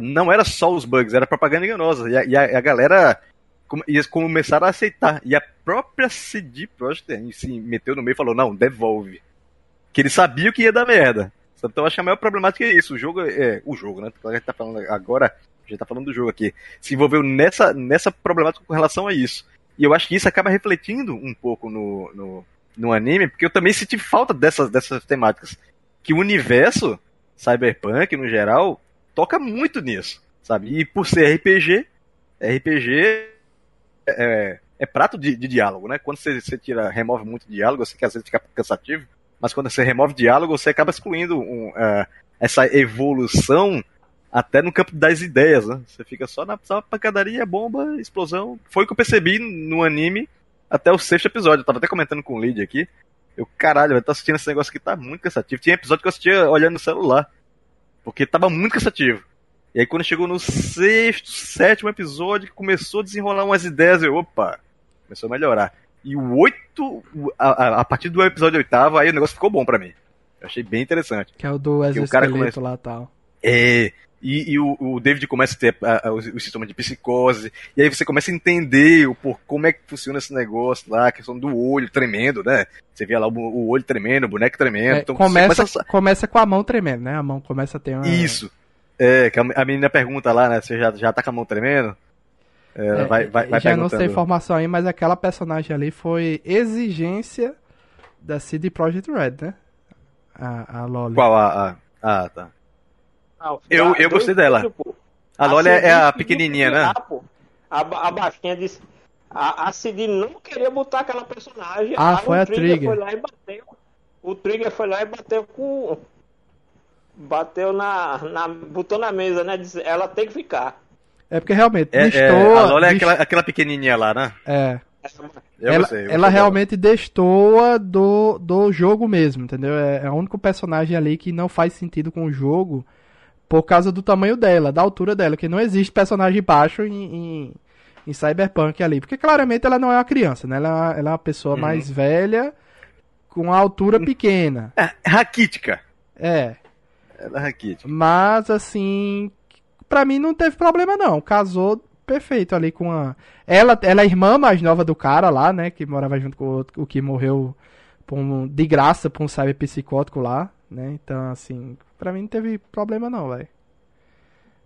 Não era só os bugs, era propaganda enganosa. E a, e a, a galera ia começaram a aceitar. E a própria CD Projekt se meteu no meio e falou, não, devolve. Que ele sabia que ia dar merda. Então acho que a maior problemática é isso. O jogo é. O jogo, né? A gente tá falando agora. A gente tá falando do jogo aqui. Se envolveu nessa, nessa problemática com relação a isso. E eu acho que isso acaba refletindo um pouco no, no, no anime, porque eu também senti falta dessas, dessas temáticas. Que o universo cyberpunk, no geral, toca muito nisso, sabe? E por ser RPG, RPG é, é, é prato de, de, diálogo, né? Quando você, você, tira, remove muito diálogo, você que às vezes fica cansativo, mas quando você remove diálogo, você acaba excluindo um, uh, essa evolução até no campo das ideias, né? Você fica só na só pancadaria, bomba, explosão. Foi o que eu percebi no anime até o sexto episódio. Eu tava até comentando com o Lid aqui. Eu, caralho, eu tô assistindo esse negócio aqui, tá muito cansativo. Tinha episódio que eu assistia olhando no celular. Porque tava muito cansativo. E aí quando chegou no sexto, sétimo episódio, que começou a desenrolar umas ideias, eu, opa, começou a melhorar. E o oito, a, a, partir do episódio oitavo, aí o negócio ficou bom para mim. Eu achei bem interessante. Que é o do exoesqueleto lá e tal. É, e, e o, o, David começa a ter a, a, o, o sistema de psicose, e aí você começa a entender o por, como é que funciona esse negócio lá, a questão do olho tremendo, né? Você via lá o, o olho tremendo, o boneco tremendo. É, então começa, começa, a... começa com a mão tremendo, né? A mão começa a ter uma. Isso. É, que a, a menina pergunta lá, né? Você já, já tá com a mão tremendo? É, é, vai, vai, vai já não sei informação aí, mas aquela personagem ali foi exigência da CD Projekt Red, né? A, a Loli. Qual a, a... Ah, tá. Não, eu, eu gostei dela. Tipo, a Loli é a pequenininha, né? A, a baixinha disse. A, a Cid não queria botar aquela personagem. Ah, foi a Trigger. Foi lá e bateu. O Trigger foi lá e bateu com. Bateu na. na botou na mesa, né? Disse, ela tem que ficar. É porque realmente. É, destoa, é, a Lola é aquela, aquela pequenininha lá, né? É. Eu ela, sei, ela realmente destoa do, do jogo mesmo, entendeu? É, é o único personagem ali que não faz sentido com o jogo por causa do tamanho dela, da altura dela, que não existe personagem baixo em, em, em Cyberpunk ali. Porque claramente ela não é uma criança, né? Ela, ela é uma pessoa uhum. mais velha, com a altura pequena. É, raquítica. É. Ela é raquítica. Mas, assim, pra mim não teve problema não. Casou perfeito ali com a. Ela, ela é a irmã mais nova do cara lá, né? Que morava junto com o, o que morreu um, de graça por um cyberpsicótico lá, né? Então, assim, Pra mim não teve problema não, velho.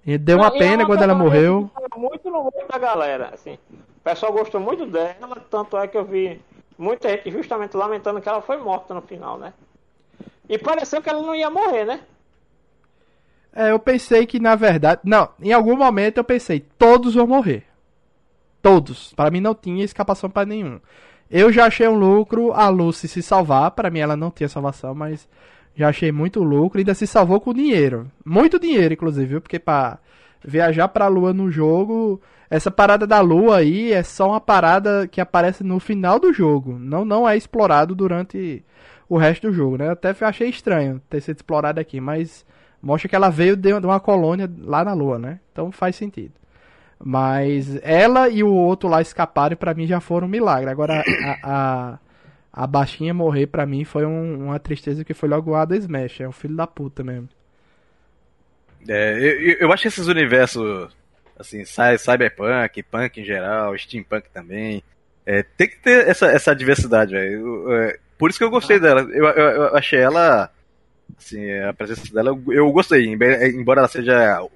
E deu uma pena quando ela morreu. Muito no gosto da galera, assim. O pessoal gostou muito dela, tanto é que eu vi muita gente justamente lamentando que ela foi morta no final, né? E pareceu que ela não ia morrer, né? É, eu pensei que na verdade. Não, em algum momento eu pensei, todos vão morrer. Todos. Para mim não tinha escapação para nenhum. Eu já achei um lucro a Lucy se salvar. Para mim ela não tinha salvação, mas já achei muito lucro. Ainda se salvou com dinheiro. Muito dinheiro, inclusive, viu? Porque pra viajar pra lua no jogo. Essa parada da lua aí é só uma parada que aparece no final do jogo. Não, não é explorado durante o resto do jogo, né? Até achei estranho ter sido explorado aqui, mas mostra que ela veio de uma colônia lá na lua, né? Então faz sentido. Mas ela e o outro lá escaparem, para mim já foram um milagre. Agora a, a a baixinha morrer pra mim foi um, uma tristeza que foi logo o Ada Smash. É um filho da puta mesmo. É, eu, eu acho que esses universos, assim, cyberpunk, punk em geral, steampunk também, é, tem que ter essa, essa diversidade, velho. É, por isso que eu gostei ah. dela. Eu, eu, eu, achei ela, assim, a presença dela, eu, eu gostei, embora ela seja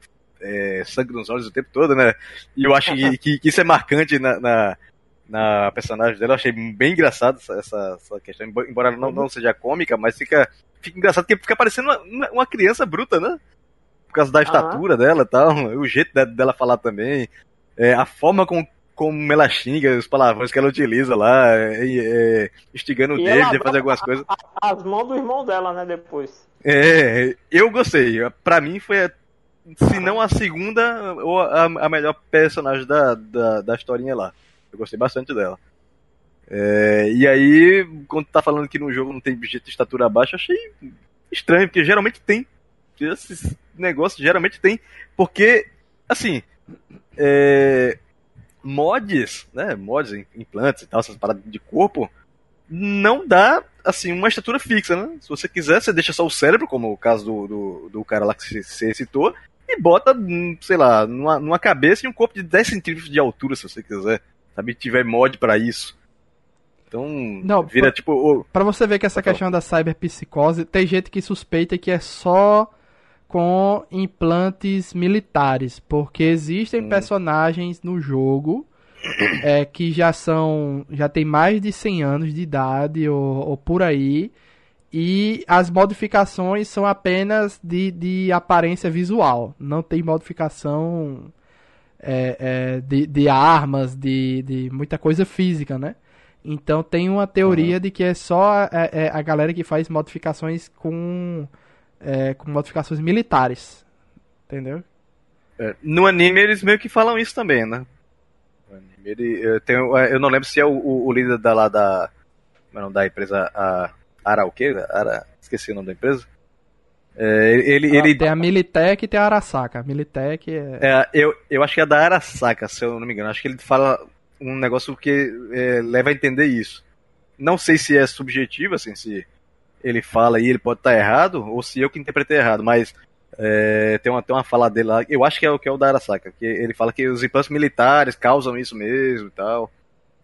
é, sangue nos olhos o tempo todo, né? E eu acho que, que, que isso é marcante na, na na personagem dela. Eu achei bem engraçado essa, essa, essa questão, embora ela não, não seja cômica, mas fica, fica engraçado porque fica parecendo uma, uma criança bruta, né? Por causa da estatura dela e tal, o jeito dela falar também, é, a forma com, como ela xinga, os palavrões que ela utiliza lá, e, é, instigando o David a fazer algumas coisas. As mãos do irmão dela, né, depois. É, eu gostei. Pra mim foi, se não a segunda, ou a, a melhor personagem da, da, da historinha lá. Eu gostei bastante dela. É, e aí, quando tá falando que no jogo não tem jeito de estatura baixa, achei estranho, porque geralmente tem. Esses negócios geralmente tem. Porque, assim, é, mods, né? Mods, implantes e tal, essas paradas de corpo, não dá, assim, uma estatura fixa, né? Se você quiser, você deixa só o cérebro, como o caso do, do, do cara lá que você citou, e bota, hum, sei lá, numa, numa cabeça e um corpo de 10 centímetros de altura, se você quiser. Sabe? Tiver mod para isso. Então, não, vira pra, tipo. O... Pra você ver que essa questão da cyberpsicose, tem gente que suspeita que é só com implantes militares, porque existem hum. personagens no jogo é, que já são já tem mais de 100 anos de idade ou, ou por aí e as modificações são apenas de, de aparência visual, não tem modificação é, é, de, de armas, de, de muita coisa física, né? Então tem uma teoria uhum. de que é só a, é, a galera que faz modificações com é, com modificações militares. Entendeu? É, no anime eles meio que falam isso também, né? Ele, eu, tenho, é, eu não lembro se é o, o, o líder da, lá da. Não, da empresa. A, Ara o quê? Ara, esqueci o nome da empresa. É, ele, ele... Tem a Militech e tem a Arasaka. Militech é... é. eu, eu acho que é da Arasaka, se eu não me engano. Acho que ele fala um negócio que é, leva a entender isso. Não sei se é subjetivo, assim, se ele fala e ele pode estar errado, ou se eu que interpretei errado, mas é, tem, uma, tem uma fala dele lá, eu acho que é o que é o da Arasaka, que ele fala que os implantes militares causam isso mesmo e tal.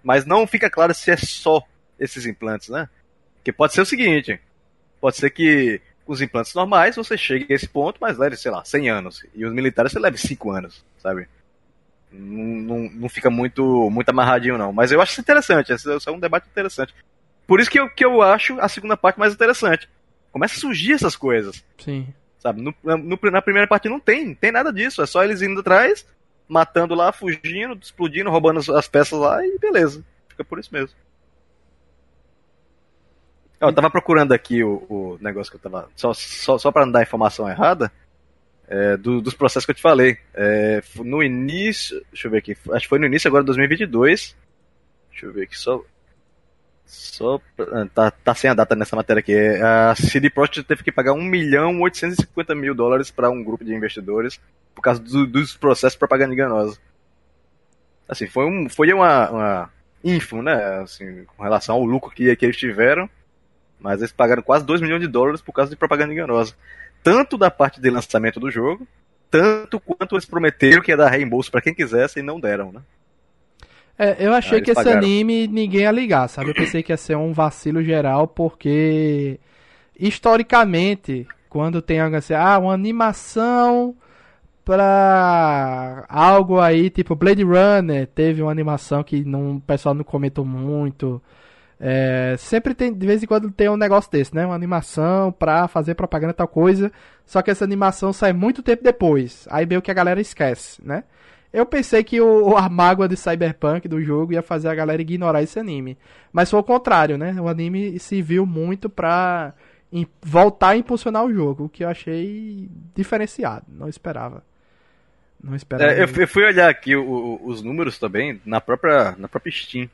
Mas não fica claro se é só esses implantes, né? Que pode ser o seguinte, pode ser que com os implantes normais você chegue a esse ponto, mas leve, sei lá, 100 anos. E os militares você leve 5 anos, sabe? Não, não, não, fica muito, muito amarradinho, não. Mas eu acho isso interessante, esse é um debate interessante. Por isso que eu, que eu acho a segunda parte mais interessante. Começa a surgir essas coisas. Sim. Sabe? No, no, na primeira parte não tem, não tem nada disso. É só eles indo atrás, matando lá, fugindo, explodindo, roubando as peças lá e beleza. Fica por isso mesmo. Eu tava procurando aqui o, o negócio que eu tava. Só, só, só pra não dar informação errada. É, do, dos processos que eu te falei. É, no início. Deixa eu ver aqui. Acho que foi no início agora de 2022. Deixa eu ver aqui só. Só ah, tá, tá sem a data nessa matéria aqui. A CD Projekt teve que pagar 1 milhão 850 mil dólares para um grupo de investidores por causa do, dos processos de propaganda enganosa. Assim, foi, um, foi uma, uma info, né? Assim, com relação ao lucro que, que eles tiveram. Mas eles pagaram quase 2 milhões de dólares por causa de propaganda enganosa. Tanto da parte de lançamento do jogo, tanto quanto eles prometeram que ia dar reembolso para quem quisesse e não deram, né? É, eu achei ah, que esse pagaram. anime ninguém ia ligar, sabe? Eu pensei que ia ser um vacilo geral, porque historicamente, quando tem algo assim, ah, uma animação pra algo aí, tipo Blade Runner, teve uma animação que não, o pessoal não comentou muito. É, sempre tem, de vez em quando tem um negócio desse, né? Uma animação pra fazer propaganda tal coisa. Só que essa animação sai muito tempo depois. Aí meio que a galera esquece, né? Eu pensei que o, a mágoa de Cyberpunk do jogo ia fazer a galera ignorar esse anime. Mas foi o contrário, né? O anime se viu muito pra em, voltar a impulsionar o jogo, o que eu achei diferenciado. Não esperava. Não esperava. É, eu, eu, fui olhar aqui o, os números também na própria, na própria Steam.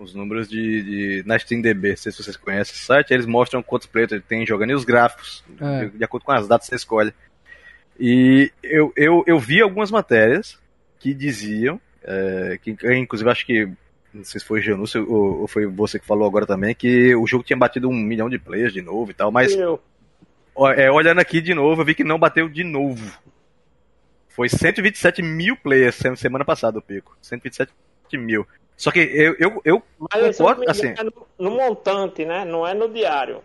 Os números de, de na SteamDB, não sei se vocês conhecem o site, eles mostram quantos players ele tem jogando e os gráficos, é. de, de acordo com as datas que você escolhe. E eu, eu, eu vi algumas matérias que diziam, é, que inclusive acho que, não sei se foi o Janúcio ou, ou, foi você que falou agora também, que o jogo tinha batido um milhão de players de novo e tal, mas eu. É, olhando aqui de novo, eu vi que não bateu de novo. Foi 127 mil players semana passada o pico. 127 mil. Só que eu, eu, eu Mas concordo, assim... É no, no montante, né? Não é no diário.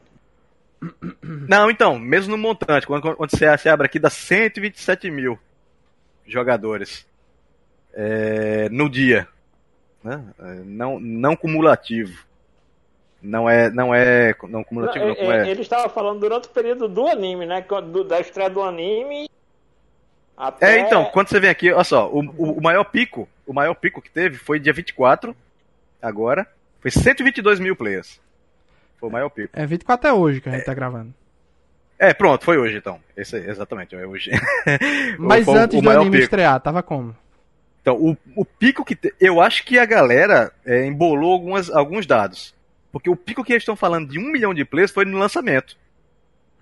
Não, então, mesmo no montante, quando, quando você, você abre aqui, dá 127 mil jogadores é, no dia. Né? É, não, não cumulativo. Não é, não é, não cumulativo, não, não, é, é. Ele estava falando durante o período do anime, né? Do, da estreia do anime. Até... É, então, quando você vem aqui, olha só, o, o, o maior pico o maior pico que teve foi dia 24, agora. Foi 122 mil players. Foi o maior pico. É 24 é hoje que a gente é. tá gravando. É, pronto, foi hoje então. Esse, exatamente, é hoje. Mas o, antes o do anime pico. estrear, tava como? Então, o, o pico que. Te... Eu acho que a galera é, embolou algumas, alguns dados. Porque o pico que eles estão falando de um milhão de players foi no lançamento.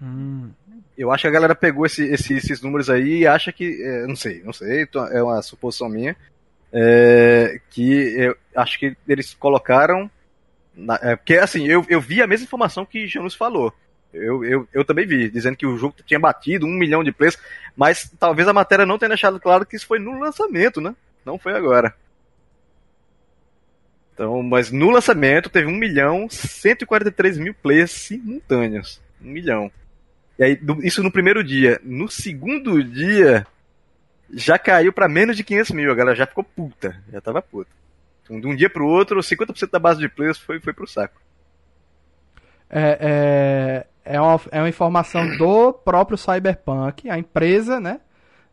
Hum. Eu acho que a galera pegou esse, esse, esses números aí e acha que. É, não sei, não sei, é uma suposição minha. É, que eu acho que eles colocaram. Na, é, porque assim, eu, eu vi a mesma informação que Janus falou. Eu, eu, eu também vi, dizendo que o jogo tinha batido um milhão de players, mas talvez a matéria não tenha deixado claro que isso foi no lançamento, né? Não foi agora. Então, mas no lançamento teve 1 milhão 143 mil players simultâneos. 1 milhão. E aí, isso no primeiro dia. No segundo dia, já caiu para menos de 500 mil. A galera já ficou puta. Já tava puta. Então, de um dia pro outro, 50% da base de players foi, foi pro saco. É, é, é, uma, é uma informação do próprio Cyberpunk. A empresa, né?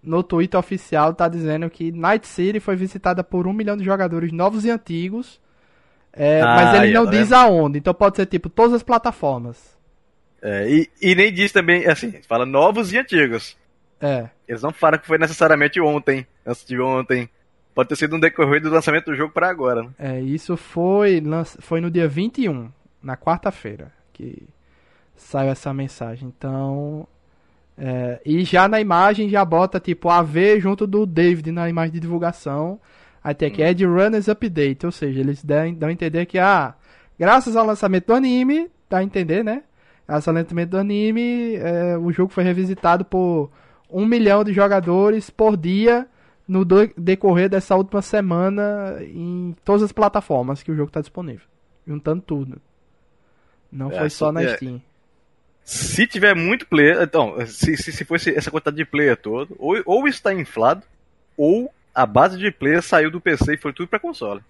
No Twitter oficial tá dizendo que Night City foi visitada por um milhão de jogadores novos e antigos é, ah, mas ele não diz aonde, então pode ser tipo todas as plataformas. É, e, e nem diz também, assim, fala novos e antigos. É. Eles não falam que foi necessariamente ontem, antes de ontem. Pode ter sido um decorrer do lançamento do jogo para agora. Né? É, isso foi, foi no dia 21, na quarta-feira, que saiu essa mensagem. Então. É, e já na imagem já bota tipo AV junto do David na imagem de divulgação. Aí tem aqui Ed Runners Update, ou seja, eles dão, dão a entender que, ah, graças ao lançamento do anime, dá a entender, né? Lançamento do anime, é, o jogo foi revisitado por um milhão de jogadores por dia no decorrer dessa última semana em todas as plataformas que o jogo está disponível. Juntando tudo. Não é, foi só na é, Steam. Se tiver muito player, então, se, se, se fosse essa quantidade de player todo, ou, ou está inflado, ou a base de player saiu do PC e foi tudo para console.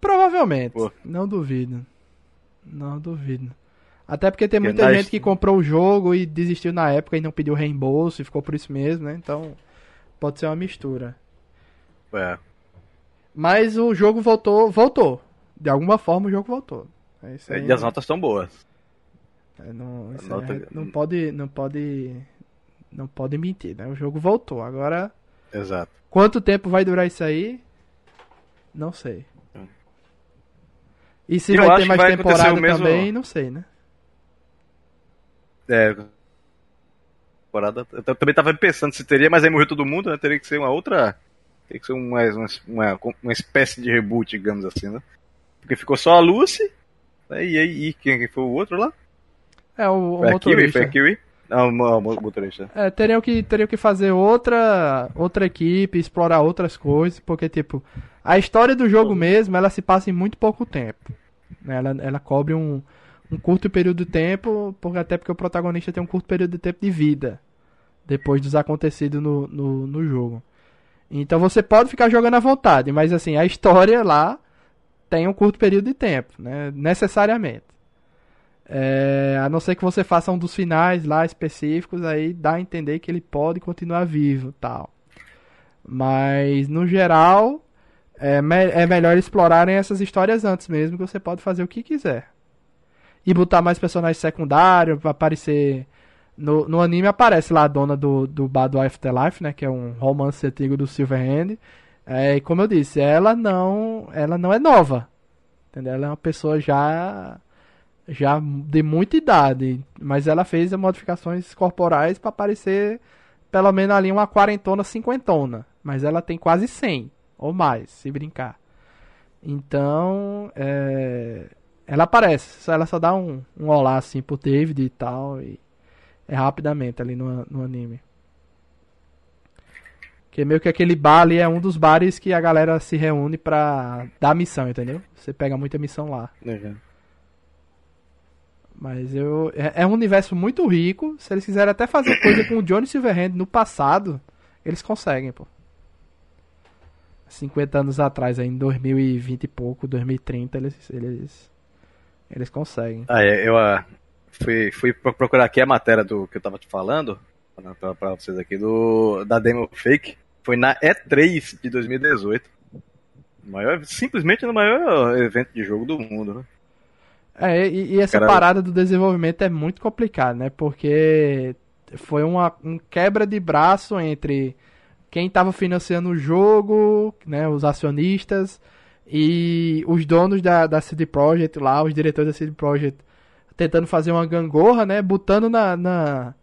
Provavelmente. Pô. Não duvido. Não duvido. Até porque tem muita gente que comprou o jogo e desistiu na época e não pediu reembolso e ficou por isso mesmo, né? Então, pode ser uma mistura. É. Mas o jogo voltou, voltou. De alguma forma o jogo voltou. É isso aí. E as notas estão boas. É, não, nota... é, não pode, não pode, não pode mentir, né? O jogo voltou. Agora Exato. Quanto tempo vai durar isso aí? Não sei. E se Eu vai ter mais temporada mesmo... também, não sei, né? É. Temporada. Eu também tava pensando se teria, mas aí morreu todo mundo, né? Teria que ser uma outra. Teria que ser uma, uma, uma espécie de reboot, digamos assim, né? Porque ficou só a Lucy. Né? E aí, e quem foi o outro lá? É, o, o foi motorista. Kiwi, foi Kiwi. Ah, o motorista. É, teriam que, teriam que fazer outra, outra equipe, explorar outras coisas, porque, tipo, a história do jogo mesmo, ela se passa em muito pouco tempo. Ela, ela cobre um, um curto período de tempo, porque, até porque o protagonista tem um curto período de tempo de vida, depois dos acontecidos no, no, no jogo. Então você pode ficar jogando à vontade, mas assim, a história lá tem um curto período de tempo, né? necessariamente. É, a não ser que você faça um dos finais lá específicos, aí dá a entender que ele pode continuar vivo tal. Mas, no geral, é, me é melhor explorarem essas histórias antes mesmo, que você pode fazer o que quiser. E botar mais personagens secundários para aparecer. No, no anime aparece lá a dona do, do Bad Afterlife, né? Que é um romance antigo do Silverhand. É, e como eu disse, ela não, ela não é nova. Entendeu? Ela é uma pessoa já já de muita idade, mas ela fez modificações corporais para parecer pelo menos ali uma quarentona, cinquentona, mas ela tem quase 100 ou mais, se brincar. Então, é, ela aparece, ela só dá um, um olá assim pro David e tal, e é rapidamente ali no, no anime. Que meio que aquele bar ali é um dos bares que a galera se reúne pra dar missão, entendeu? Você pega muita missão lá. Mas eu. É, é, um universo muito rico. Se eles quiserem até fazer coisa com o Johnny Silverhand no passado, eles conseguem, pô. 50 anos atrás, aí, em 2020 e pouco, 2030, eles. Eles, eles conseguem. Ah, é, eu uh, fui, fui procurar aqui a matéria do que eu tava te falando. Pra, pra vocês aqui, do, da Demo Fake. Foi na E3 de 2018. Maior, simplesmente no maior evento de jogo do mundo, né? É, e, e essa Caralho. parada do desenvolvimento é muito complicada, né? Porque foi uma um quebra de braço entre quem estava financiando o jogo, né, os acionistas e os donos da, da CD Projekt lá, os diretores da CD Projekt tentando fazer uma gangorra, né, botando na, na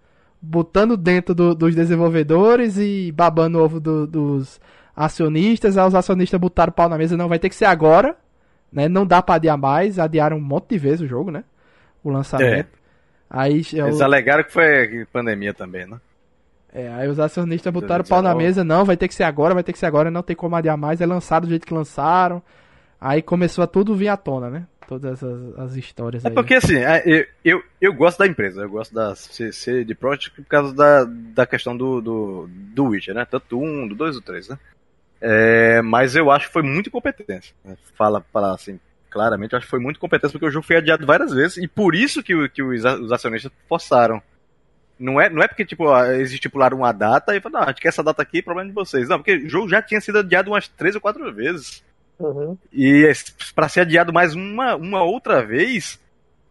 botando dentro do- dos desenvolvedores e babando o ovo do- dos acionistas, aí os acionistas botaram o pau na mesa, não vai ter que ser agora, né? Não dá pra adiar mais, adiaram um monte de vezes o jogo, né? O lançamento. Aí, é, Eles alegaram que foi pandemia também, né? É, aí os acionistas botaram o pau na 2019. mesa, não, vai ter que ser agora, vai ter que ser agora, não tem como adiar mais, é lançado do jeito que lançaram. Aí começou a tudo vir à tona, né? Todas as, as histórias É aí. porque assim, é, eu, eu, eu gosto da empresa, eu gosto da de Project por causa da, da questão do, do, do Witcher, né? Tanto do 1, do 2 e do 3, né? É, mas eu acho que foi muito incompetência. né? Fala, fala assim, claramente, eu acho que foi muito incompetência porque o jogo foi adiado várias vezes e por isso que, que os acionistas forçaram. Não é, não é porque, tipo, eles estipularam uma data e falaram, não, a gente quer essa data aqui, problema de vocês. Não, porque o jogo já tinha sido adiado umas três ou quatro vezes. Uhum. E pra ser adiado mais uma, uma outra vez,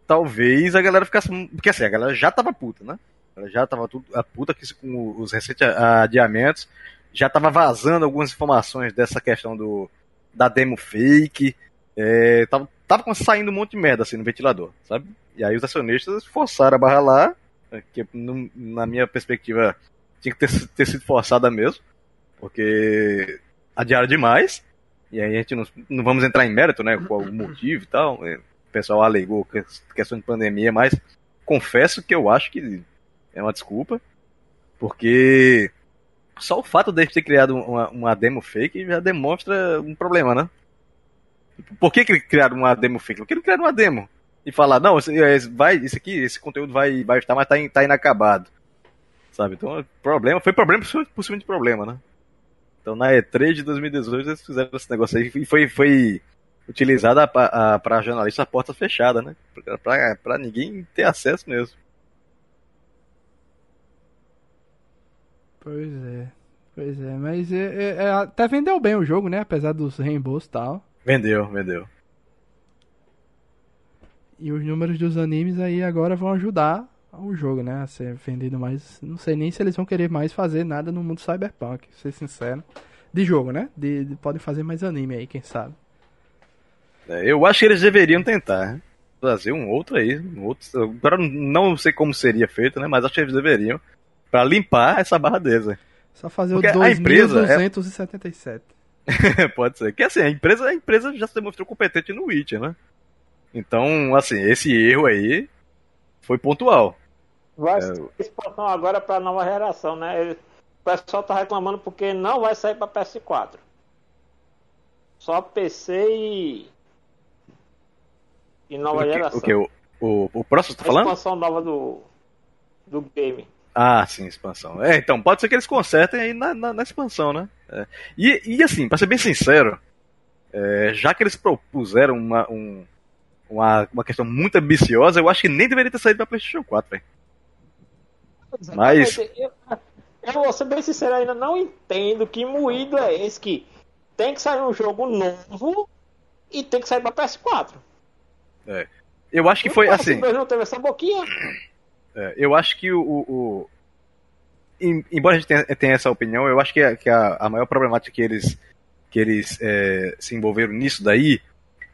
talvez a galera ficasse. Porque assim, a galera já tava puta, né? Ela já tava tudo a puta que com os recentes adiamentos. Já tava vazando algumas informações dessa questão do da demo fake. É, tava, tava saindo um monte de merda assim no ventilador, sabe? E aí os acionistas forçaram a barra lá, que no- na minha perspectiva tinha que ter, ter sido forçada mesmo, porque adiaram demais. E aí a gente não, não vamos entrar em mérito, né? Qual o motivo e tal. é, O pessoal alegou que- questão de pandemia, mas confesso que eu acho que é uma desculpa. Porque só o fato de ter criado uma, uma demo fake já demonstra um problema, né? Por que, que criaram uma demo fake? Por que não criaram uma demo? E falar, não, esse, é, vai, esse aqui, esse conteúdo vai, vai estar, mas tá, in- tá inacabado. Sabe? Então, problema, foi problema por cima- de problema, né? Então na E3 de 2018 eles fizeram esse negócio aí e foi, foi utilizada para jornalista a porta fechada, né? Pra ninguém ter acesso mesmo. Pois é. Pois é, mas é- é- é, até vendeu bem o jogo, né? Apesar dos reembolsos e tal. Vendeu, vendeu. E os números dos animes aí agora vão ajudar o jogo, né? A ser vendido mais. Não sei nem se eles vão querer mais fazer nada no mundo cyberpunk, ser sincero. De jogo, né? De, de- podem fazer mais anime aí, quem sabe. É, eu acho que eles deveriam tentar né? fazer um outro aí. Um outro, agora não sei como seria feito, né? Mas acho que eles deveriam. Pra limpar essa barra deles. né? Só fazer Porque o a empresa é- 2277. Pode ser. Que assim, a empresa, a empresa já se demonstrou competente no Witcher, né? Então, assim, esse erro aí foi pontual. Vai É, expansão agora para nova geração, né? Ele- O pessoal tá reclamando porque não vai sair para PS4. Só PC e. E nova O que, geração. o, que, o, o, o próximo você tá A falando? expansão nova do. Do game. Ah, sim, expansão. É, então, pode ser que eles consertem aí na, na, na expansão, né? É. E, e assim, pra ser bem sincero, é, já que eles propuseram uma, um- uma, uma questão muito ambiciosa, eu acho que nem deveria ter saído pra PlayStation 4, velho. Mas- Eu, eu vou ser bem sincero, ainda não entendo que moído é esse que tem que sair um jogo novo e tem que sair para PS4. Eu acho que foi assim. PS2 não teve essa boquinha. É, eu acho que o. o- o- em- embora a gente tenha, tenha essa opinião, eu acho que, a, que a, a maior problemática que eles, que eles é, se envolveram nisso daí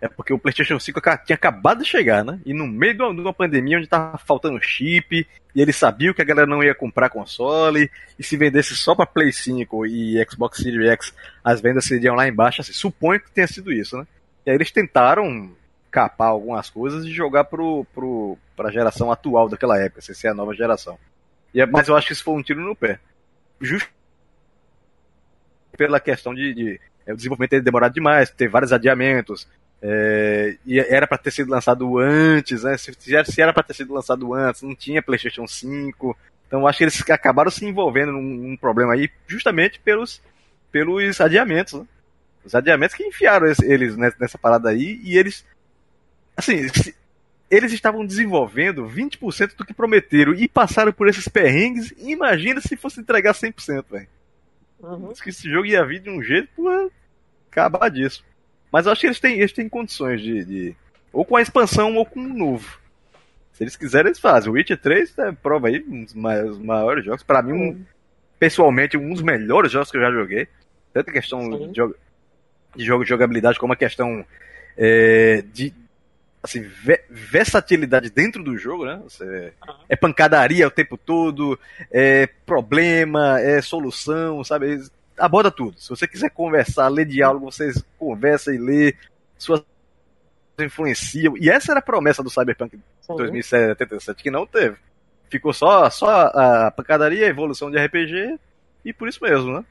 é porque o PlayStation 5 aca- tinha acabado de chegar, né? E no meio de uma, de uma pandemia onde tava faltando chip, e eles sabiam que a galera não ia comprar console, e se vendesse só pra Play 5 e Xbox Series X, as vendas seriam lá embaixo, assim, suponho que tenha sido isso, né? E aí eles tentaram capar algumas coisas e jogar pro, pro, pra geração atual daquela época, sem ser a nova geração. E é- mas eu acho que isso foi um tiro no pé. Justo pela questão de, de é, o desenvolvimento ter demorado demais, ter vários adiamentos. É, e era para ter sido lançado antes, né? Se, se era- para ter sido lançado antes, não tinha PlayStation 5. Então acho que eles acabaram se envolvendo num, num problema aí justamente pelos, pelos adiamentos. Né? Os adiamentos que enfiaram eles nessa, parada aí e eles. Assim, eles estavam desenvolvendo 20% do que prometeram e passaram por esses perrengues. Imagina se fosse entregar 100%, velho. Uhum. Que esse jogo ia vir de um jeito pra acabar disso. Mas eu acho que eles têm, eles têm condições de, de. Ou com a expansão ou com um novo. Se eles quiserem, eles fazem. O Witcher 3 é prova aí, um dos maiores jogos. Pra mim, um, pessoalmente, um dos melhores jogos que eu já joguei. Tanto a questão de, de jogo de jogabilidade como a questão é, de assim, versatilidade dentro do jogo, né? Você, é pancadaria o tempo todo, é problema, é solução, sabe? Aborda tudo. Se você quiser conversar, ler diálogo, vocês conversam e lê, suas influenciam. E essa era a promessa do Cyberpunk 2077, que não teve. Ficou só, só a pancadaria, a evolução de RPG, e por isso mesmo, né?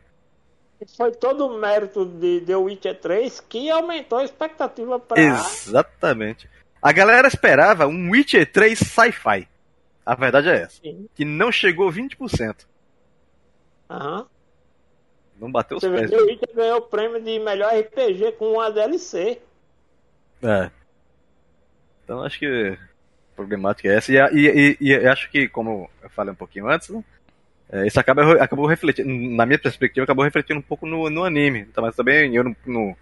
Foi todo o mérito de The Witcher 3 que aumentou a expectativa para. Exatamente. A galera esperava um Witcher 3 sci-fi. A verdade é essa. Sim. Que não chegou 20%. Aham. Não bateu os Você pés. The Witcher ganhou o prêmio de melhor RPG com uma DLC. É. Então acho que a problemática é essa. E, e, e, e acho que, como eu falei um pouquinho antes, né? É, isso acaba, acabou refletindo, na minha perspectiva, acabou refletindo um pouco no, no anime. Tá, mas também eu não, no,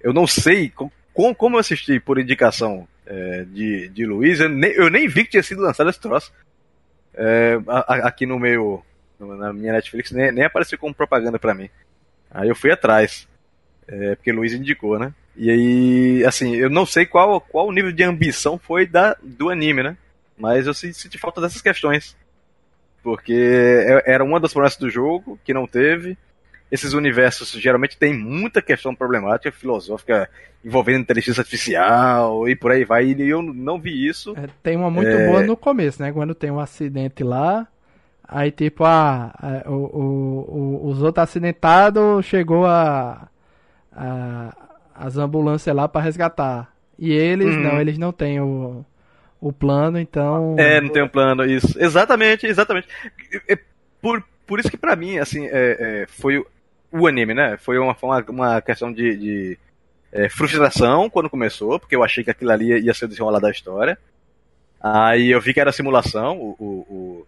eu não sei com, como eu assisti por indicação é, de, de Luiz, eu nem, eu nem vi que tinha sido lançado esse troço. É, aqui no meu, na minha Netflix, nem, nem apareceu como propaganda para mim. Aí eu fui atrás, é, porque Luiz indicou, né? E aí, assim, eu não sei qual, qual o nível de ambição foi da, do anime, né? Mas eu senti falta dessas questões. Porque é, era uma das promessas do jogo, que não teve. Esses universos geralmente tem muita questão problemática, filosófica, envolvendo inteligência artificial e por aí vai. E eu não vi isso. É, tem uma muito é... boa no começo, né? Quando tem um acidente lá, aí tipo, ah, o, o, o, os outros acidentados chegou a, a as ambulâncias lá para resgatar. E eles, hum. não, eles não têm o, o plano, então. É, não tem um plano, isso. Exatamente, exatamente. É, por, por isso que para mim, assim, é, é, foi o anime, né? Foi uma, uma, uma questão de, de é, frustração quando começou, porque eu achei que aquilo ali ia ser o desenrolar da história. Aí eu vi que era simulação, o, o,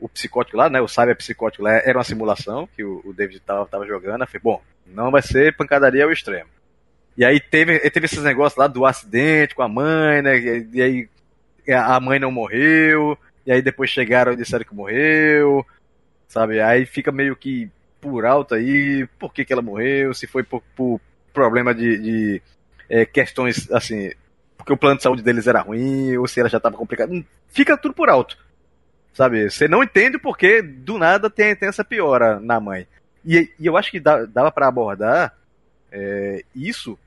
o, psicótico lá, né? O cyber psicótico lá era uma simulação que o, o David tava, tava jogando. Eu falei, bom, não vai ser pancadaria ao extremo. E aí teve, teve esses negócios lá do acidente com a mãe, né? E aí a mãe não morreu, e aí depois chegaram e disseram que morreu, sabe? Aí fica meio que por alto aí, por que, que ela morreu, se foi por, por problema de, de é, questões, assim, porque o plano de saúde deles era ruim, ou se ela já estava complicada. Hum, fica tudo por alto, sabe? Você não entende porque do nada tem, tem essa piora na mãe. E, e eu acho que dá, dava para abordar é, isso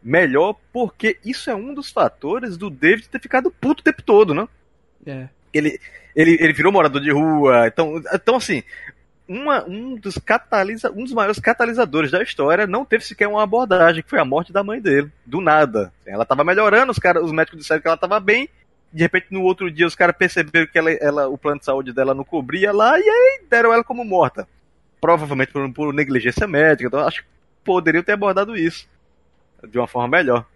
melhor, porque isso é um dos fatores do David ter ficado puto o tempo todo, né? É. Ele, ele, ele virou morador de rua, então, então assim, uma, um dos catalisa, um dos maiores catalisadores da história não teve sequer uma abordagem, que foi a morte da mãe dele, do nada. Ela tava melhorando, os, cara, os médicos disseram que ela tava bem, de repente no outro dia os caras perceberam que ela, ela, o plano de saúde dela não cobria lá, e aí deram ela como morta. Provavelmente por, por negligência médica, então acho que poderiam ter abordado isso de uma forma melhor.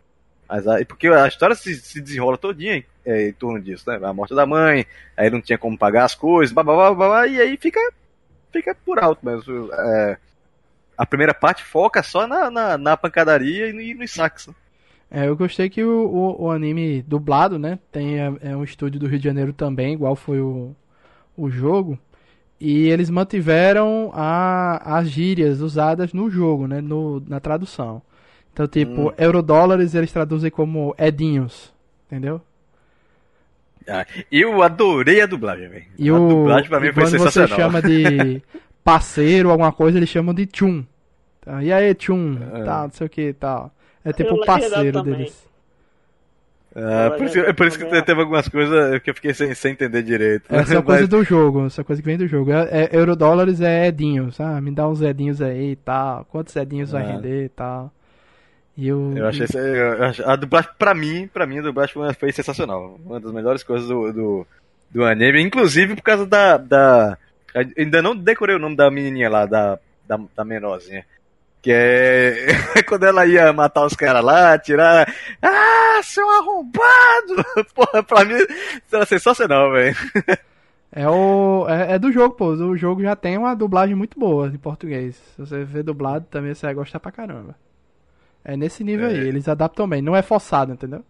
Mas aí, porque a história se, se desenrola todinha em, é, em torno disso, né? A morte da mãe, aí não tinha como pagar as coisas, blá, blá, blá, blá, e aí fica, fica por alto mesmo. É, a primeira parte foca só na, na, na pancadaria e, e nos saques. É, eu gostei que o, o, o, anime dublado, né? Tem é, é um estúdio do Rio de Janeiro também, igual foi o, o jogo. E eles mantiveram a, as gírias usadas no jogo, né? No, na tradução. Então, tipo, hum. eurodólares eles traduzem como edinhos, entendeu? Ah, eu adorei a dublagem, velho. E a o, dublagem pra mim foi quando sensacional. você chama de parceiro, alguma coisa, eles chamam de tchum. Tá? E aí, tchum, ah. tal, não sei o que, tal. É tipo o parceiro deles. Ah, por, isso, é por isso que teve algumas coisas que eu fiquei sem, sem entender direito. Essa é a coisa do jogo, essa coisa que vem do jogo. É, é, eurodólares é edinhos, ah, me dá uns edinhos aí e tal. Quantos edinhos ah. vai render e tal. E eu, eu achei eu, a dublagem pra mim, para mim a dublagem foi, foi, sensacional. Uma das melhores coisas do, do, do, anime, inclusive por causa da, da ainda não decorei o nome da menininha lá, da, da, da menorzinha. Que é quando ela ia matar os caras lá, tirar. Ah, seu arrombado! Porra, pra mim era sensacional, velho. É, o, é, é, do jogo, pô. O jogo já tem uma dublagem muito boa em português. Se você ver dublado também, você vai gostar pra caramba. É nesse nível é. aí, eles adaptam bem. Não é forçado, entendeu?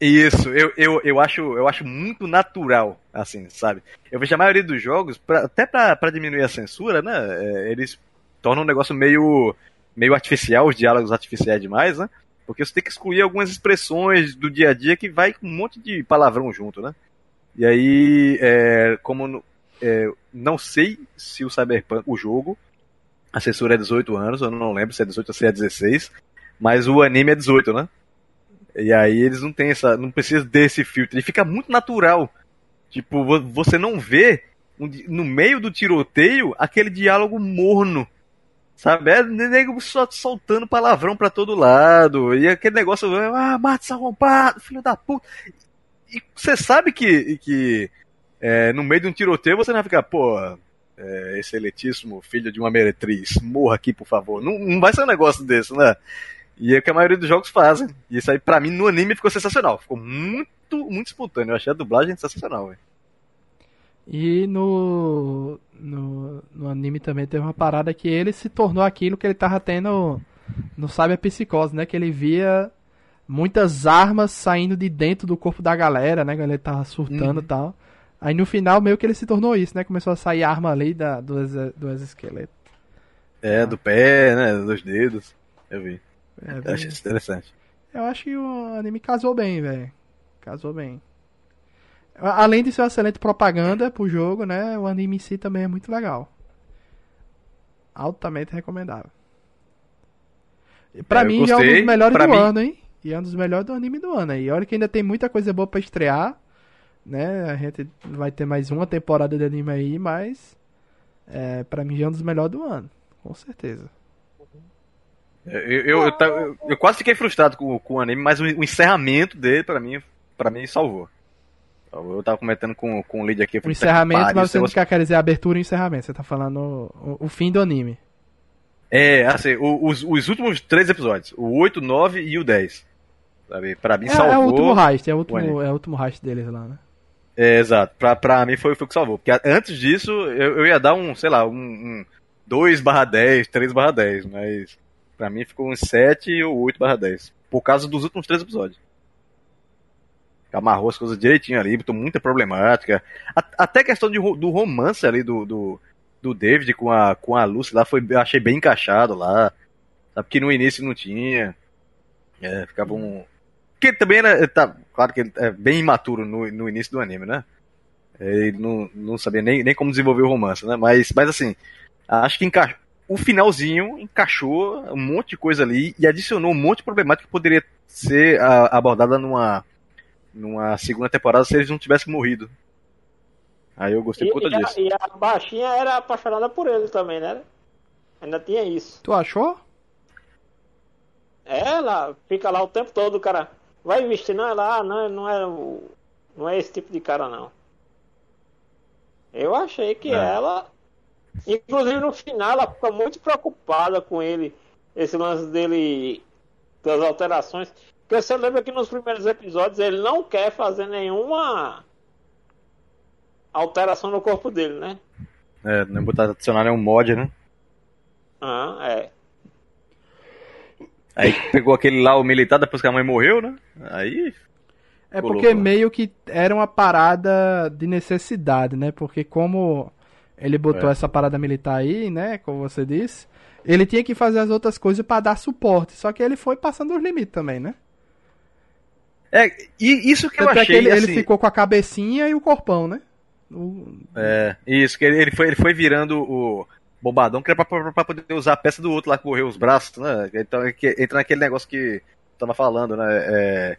Isso, eu, eu, eu, acho, eu acho muito natural, assim, sabe? Eu vejo a maioria dos jogos, pra, até pra, pra diminuir a censura, né? É, eles tornam um negócio meio, meio artificial, os diálogos artificiais demais, né? Porque você tem que excluir algumas expressões do dia a dia que vai com um monte de palavrão junto, né? E aí, é, como é, não sei se o Cyberpunk, o jogo, a censura é 18 anos, eu não lembro se é 18 ou se é 16, mas o anime é 18, né? E aí eles não tem essa, não precisa desse filtro, ele fica muito natural. Tipo, você não vê no meio do tiroteio aquele diálogo morno. Sabe? É nego só soltando palavrão pra todo lado. E aquele negócio, ah, mata arrombado, filho da puta. E você sabe que, que é, no meio de um tiroteio você não vai ficar, pô, é, excelentíssimo filho de uma meretriz, morra aqui, por favor. Não, não vai ser um negócio desse, né? E é o que a maioria dos jogos fazem. E isso aí, pra mim, no anime ficou sensacional. Ficou muito, muito espontâneo. Eu achei a dublagem sensacional, velho. E no, no, no anime também teve uma parada que ele se tornou aquilo que ele tava tendo no Cyber Psicose, né? Que ele via muitas armas saindo de dentro do corpo da galera, né? Ele tava surtando e uhum. tal. Aí no final meio que ele se tornou isso, né? Começou a sair arma ali da, do, do exoesqueleto. É, do pé, né? Dos dedos. Eu vi. É, eu achei interessante. Eu acho que o anime casou bem, velho. Casou bem. Além de ser uma excelente propaganda pro jogo, né? O anime em si também é muito legal. Altamente recomendável. Pra é, mim, gostei. é um dos melhores pra do mim... ano, hein? E é um dos melhores do anime do ano aí. Olha que ainda tem muita coisa boa pra estrear. Né? A gente vai ter mais uma temporada de anime aí, mas. É, pra mim é um dos melhores do ano. Com certeza. Eu, eu, eu, eu, eu quase fiquei frustrado com, com o anime, mas o, o encerramento dele, pra mim, pra mim, salvou. Eu tava comentando com, com o lead aqui. O encerramento, mas você não quer dizer abertura e encerramento. Você tá falando o, o fim do anime. É, assim, os, os últimos três episódios. O 8, 9 e o 10. Sabe? Pra mim é, salvou. É o último heist, é o último, é o último heist deles lá, né? É, exato. Pra, pra mim foi, foi o que salvou. Porque antes disso, eu, eu ia dar um, sei lá, um, um 2 barra 10, 3 barra 10, mas pra mim ficou um 7 ou 8 barra 10. Por causa dos últimos três episódios amarrou as coisas direitinho ali, botou muita problemática. Até a questão de, do romance ali do, do, do, David com a, com a Lucy lá foi, achei bem encaixado lá. Sabe que no início não tinha. É, ficava um. Porque também era. Tá, claro que ele é bem imaturo no, no início do anime, né? Ele não, não sabia nem, nem como desenvolver o romance, né? Mas, mas assim, acho que encaixou. O finalzinho encaixou um monte de coisa ali e adicionou um monte de problemática que poderia ser abordada numa, numa segunda temporada se eles não tivessem morrido. Aí eu gostei e, por conta e disso. A, e a baixinha era apaixonada por ele também, né? Ainda tinha isso. Tu achou? É, ela fica lá o tempo todo, o cara vai investir, não, ela, ah, não, não é o, não é esse tipo de cara não. Eu achei que é. ela, inclusive no final, ela fica muito preocupada com ele, esse lance dele das alterações. Porque você lembra que nos primeiros episódios ele não quer fazer nenhuma alteração no corpo dele, né? É, não botar adicionar nenhum mod, né? Ah, é. Aí pegou aquele lá, o militar, depois que a mãe morreu, né? Aí. É porque meio que era uma parada de necessidade, né? Porque como ele botou é. essa parada militar aí, né? Como você disse, ele tinha que fazer as outras coisas para dar suporte. Só que ele foi passando os limites também, né? É, e isso que Tanto eu achei. É que ele, assim... ele ficou com a cabecinha e o corpão, né? O... É, isso, que ele, ele, foi, ele foi virando o bombadão que era pra, pra, pra, poder usar a peça do outro lá, correr os braços, né? Então entra naquele negócio que tava falando, né? É,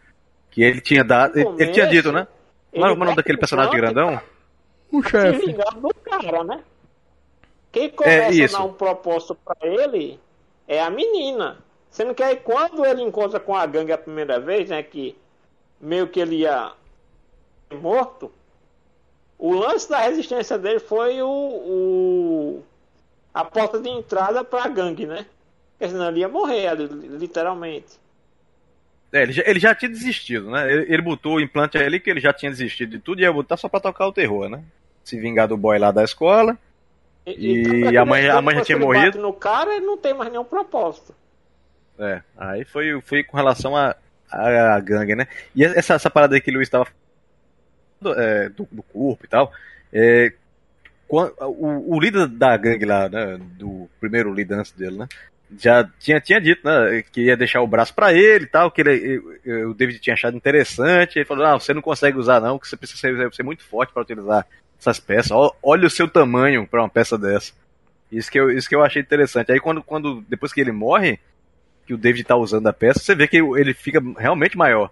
que ele tinha dado. Ele, ele, tinha dito, né? Não é o nome daquele personagem grandão? O chefe. do cara, né? Quem começa é, a dar um propósito pra ele é a menina. Sendo que aí quando ele encontra com a gangue a primeira vez, né? Que meio que ele ia morto, o lance da resistência dele foi o, o a porta de entrada para a gangue, né? Porque senão ele ia morrer, literalmente. É, ele já, ele já tinha desistido, né? Ele, ele botou o implante ali que ele já tinha desistido de tudo e ia botar só pra tocar o terror, né? se vingar do boy lá da escola. E, e a mãe, a mãe já tinha morrido. no cara, não tem mais nenhum propósito. É, aí foi, foi com relação a, a, a gangue, né? E essa, essa parada aí que o Luiz estava é, do, do, corpo e tal, é, o, o, líder da gangue lá, né, do primeiro líder antes dele, né, já tinha, tinha dito, né, que ia deixar o braço para ele e tal, que ele, o David tinha achado interessante, ele falou, não, você não consegue usar não, que você precisa ser, ser muito forte para utilizar essas peças, olha o seu tamanho para uma peça dessa. Isso que, eu, isso que eu achei interessante. Aí quando, quando depois que ele morre, que o David tá usando a peça, você vê que ele fica realmente maior.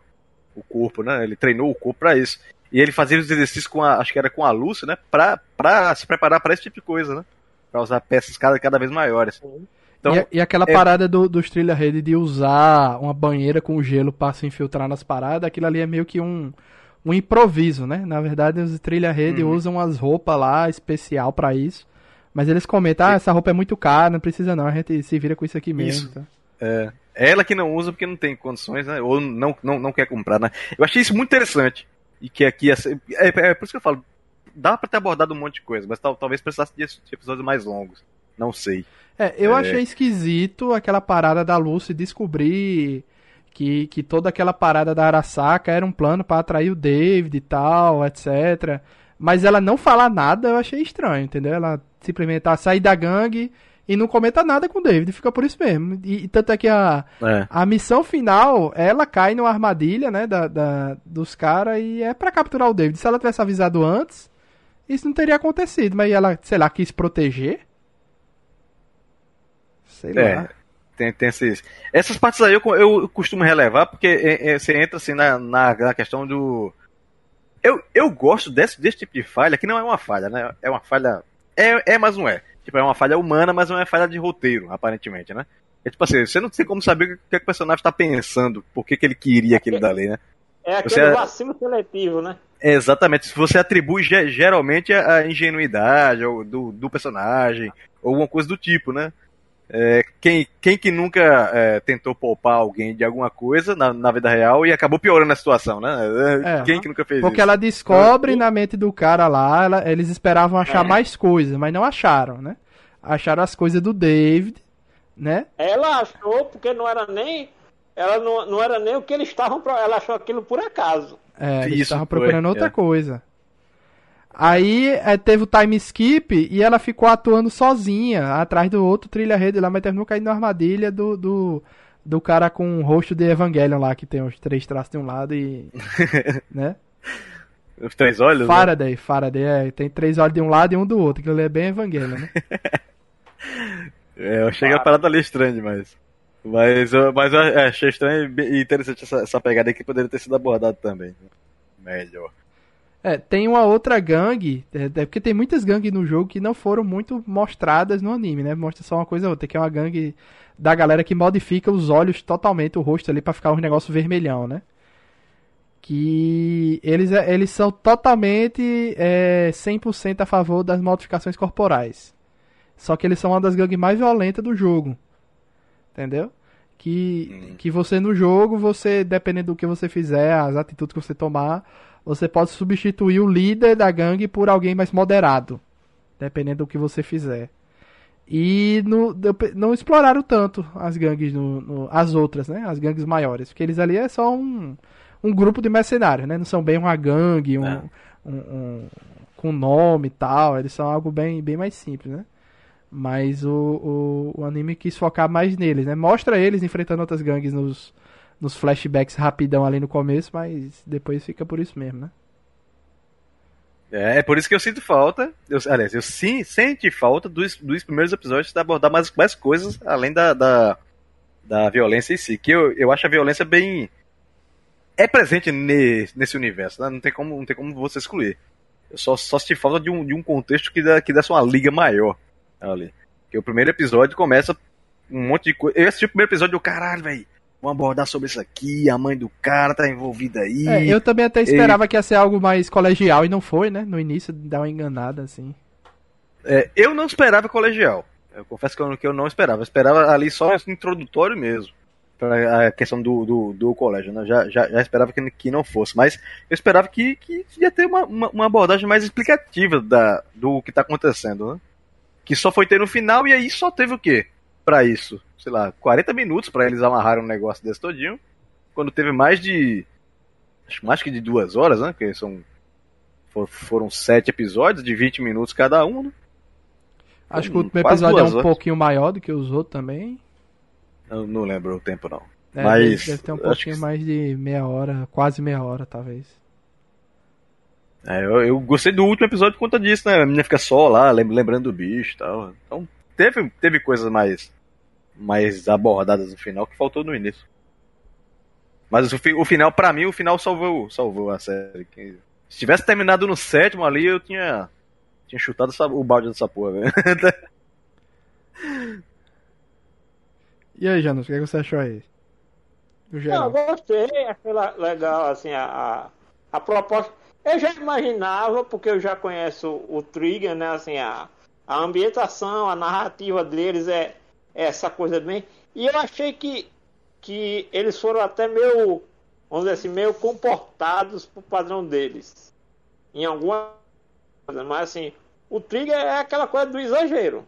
O corpo, né? Ele treinou o corpo para isso. E ele fazia os exercícios com a, acho que era com a Lúcia, né? Pra, pra se preparar para esse tipo de coisa, né? Pra usar peças cada, cada vez maiores. Então, e, e aquela é... parada do, dos trilha rede de usar uma banheira com gelo para se infiltrar nas paradas, aquilo ali é meio que um, um improviso, né? Na verdade, os trilha rede uhum. usam as roupas lá especial para isso. Mas eles comentam, ah, essa roupa é muito cara, não precisa não, a gente se vira com isso aqui mesmo. Isso. Tá? É. Ela que não usa porque não tem condições, né? Ou não, não, não quer comprar, né? Eu achei isso muito interessante. E que aqui. É, é, é por isso que eu falo. Dá pra ter abordado um monte de coisa, mas tal, talvez precisasse de episódios mais longos. Não sei. É, eu é... achei esquisito aquela parada da Lucy descobrir que, que toda aquela parada da Arasaka era um plano para atrair o David e tal, etc. Mas ela não falar nada, eu achei estranho, entendeu? Ela simplesmente tá, sair da gangue e não comenta nada com o David, fica por isso mesmo. E, e tanto é que a, é. a missão final, ela cai numa armadilha, né, da, da dos caras e é para capturar o David. Se ela tivesse avisado antes, isso não teria acontecido, mas ela, sei lá, quis proteger? Sei é, lá. Tem, tem esses, essas partes aí eu, eu costumo relevar, porque é, é, você entra assim na, na, na questão do. Eu, eu gosto desse, desse tipo de falha, que não é uma falha, né? É uma falha. É, é mas não é. Tipo, é uma falha humana, mas não é falha de roteiro, aparentemente, né? É tipo assim, você não tem como saber o que, que o personagem está pensando, por que, que ele queria aquilo dali, né? É aquele você, vacilo seletivo, né? É, exatamente. Se você atribui geralmente a ingenuidade do, do personagem, ou alguma coisa do tipo, né? É, quem, quem que nunca é, tentou poupar alguém de alguma coisa na, na, vida real e acabou piorando a situação, né? É, quem que nunca fez porque isso? Porque ela descobre na mente do cara lá, ela, eles esperavam achar é. mais coisas, mas não acharam, né? Acharam as coisas do David, né? Ela achou porque não era nem ela não, não era nem o que eles estavam ela achou aquilo por acaso. É, eles estavam procurando outra é. coisa. Aí é, teve o time skip e ela ficou atuando sozinha, atrás do outro trilha-rede lá, mas terminou caindo na armadilha do, do, do cara com o rosto de Evangelion lá, que tem os três traços de um lado e. né? Os três olhos? Né? Faraday, né? Faraday, é, tem três olhos de um lado e um do outro, que ele é bem Evangelion, né? é, eu achei a parada ali estranha demais. Mas, mas eu achei estranho e interessante essa, essa pegada aí que poderia ter sido abordada também. Melhor. É, tem uma outra gangue, é, é, porque tem muitas gangues no jogo que não foram muito mostradas no anime, né? Mostra só uma coisa ou outra, que é uma gangue da galera que modifica os olhos totalmente, o rosto ali para ficar um negócio vermelhão, né? Que eles, é, eles são totalmente é, 100% a favor das modificações corporais. Só que eles são uma das gangues mais violentas do jogo. Entendeu? Que, hum. que você no jogo, você, dependendo do que você fizer, as atitudes que você tomar, você pode substituir o líder da gangue por alguém mais moderado, dependendo do que você fizer. E no, não exploraram tanto as gangues, no, no, as outras, né? As gangues maiores. Porque eles ali é só um, um grupo de mercenários, né? Não são bem uma gangue, um, é. um, um, com nome e tal. Eles são algo bem, bem mais simples, né? Mas o, o, o anime quis focar mais neles, né? Mostra eles enfrentando outras gangues nos, nos flashbacks rapidão ali no começo, mas depois fica por isso mesmo, né? É, é por isso que eu sinto falta. Eu, aliás, eu sim senti falta dos, dos primeiros episódios de abordar mais, mais coisas além da, da, da violência em si. Que eu, eu acho a violência bem. É presente ne, nesse universo, né? não, tem como, não tem como você excluir. Eu só, só senti falta de um, de um contexto que, dá, que desse uma liga maior ali. Porque o primeiro episódio começa um monte de coisa. Eu assisti o primeiro episódio e eu, caralho, velho vamos abordar sobre isso aqui, a mãe do cara tá envolvida aí. É, eu também até esperava e... que ia ser algo mais colegial e não foi, né? No início dá uma enganada assim. É, eu não esperava colegial. Eu confesso que eu, que eu não esperava. Eu esperava ali só introdutório mesmo. para a questão do, do, do colégio, né? Já, já, já, esperava que, que não fosse, mas eu esperava que, que ia ter uma, uma, uma abordagem mais explicativa da, do que está acontecendo, né? Que só foi ter no final e aí só teve o quê? Para isso, sei lá, 40 minutos para eles amarrarem um negócio desse todinho, quando teve mais de acho mais que de duas horas, né? Que são foram sete episódios de 20 minutos cada um, né? Acho que o último episódio é um horas. pouquinho maior do que os outros também. Eu não lembro o tempo, não. É, Mas. Deve ter um pouquinho que... mais de meia hora, quase meia hora, talvez. É, eu, eu, gostei do último episódio por conta disso, né? A menina fica só lá, lembrando do bicho e tal. Então, teve, teve coisas mais, mais abordadas no final que faltou no início. Mas o, o final, para mim, o final salvou, salvou a série. Se tivesse terminado no sétimo ali, eu tinha, tinha chutado o balde dessa porra, velho. E aí, Janus, o que, você achou aí? Não, gostei, achei legal, assim, a, a, a, proposta. Eu já imaginava, porque eu já conheço o Trigger, né, assim, a, a ambientação, a narrativa deles é, é essa coisa bem... E eu achei que, que eles foram até meio, vamos dizer assim, meio comportados pro padrão deles. Em alguma coisa, mas assim, o Trigger é aquela coisa do exagero.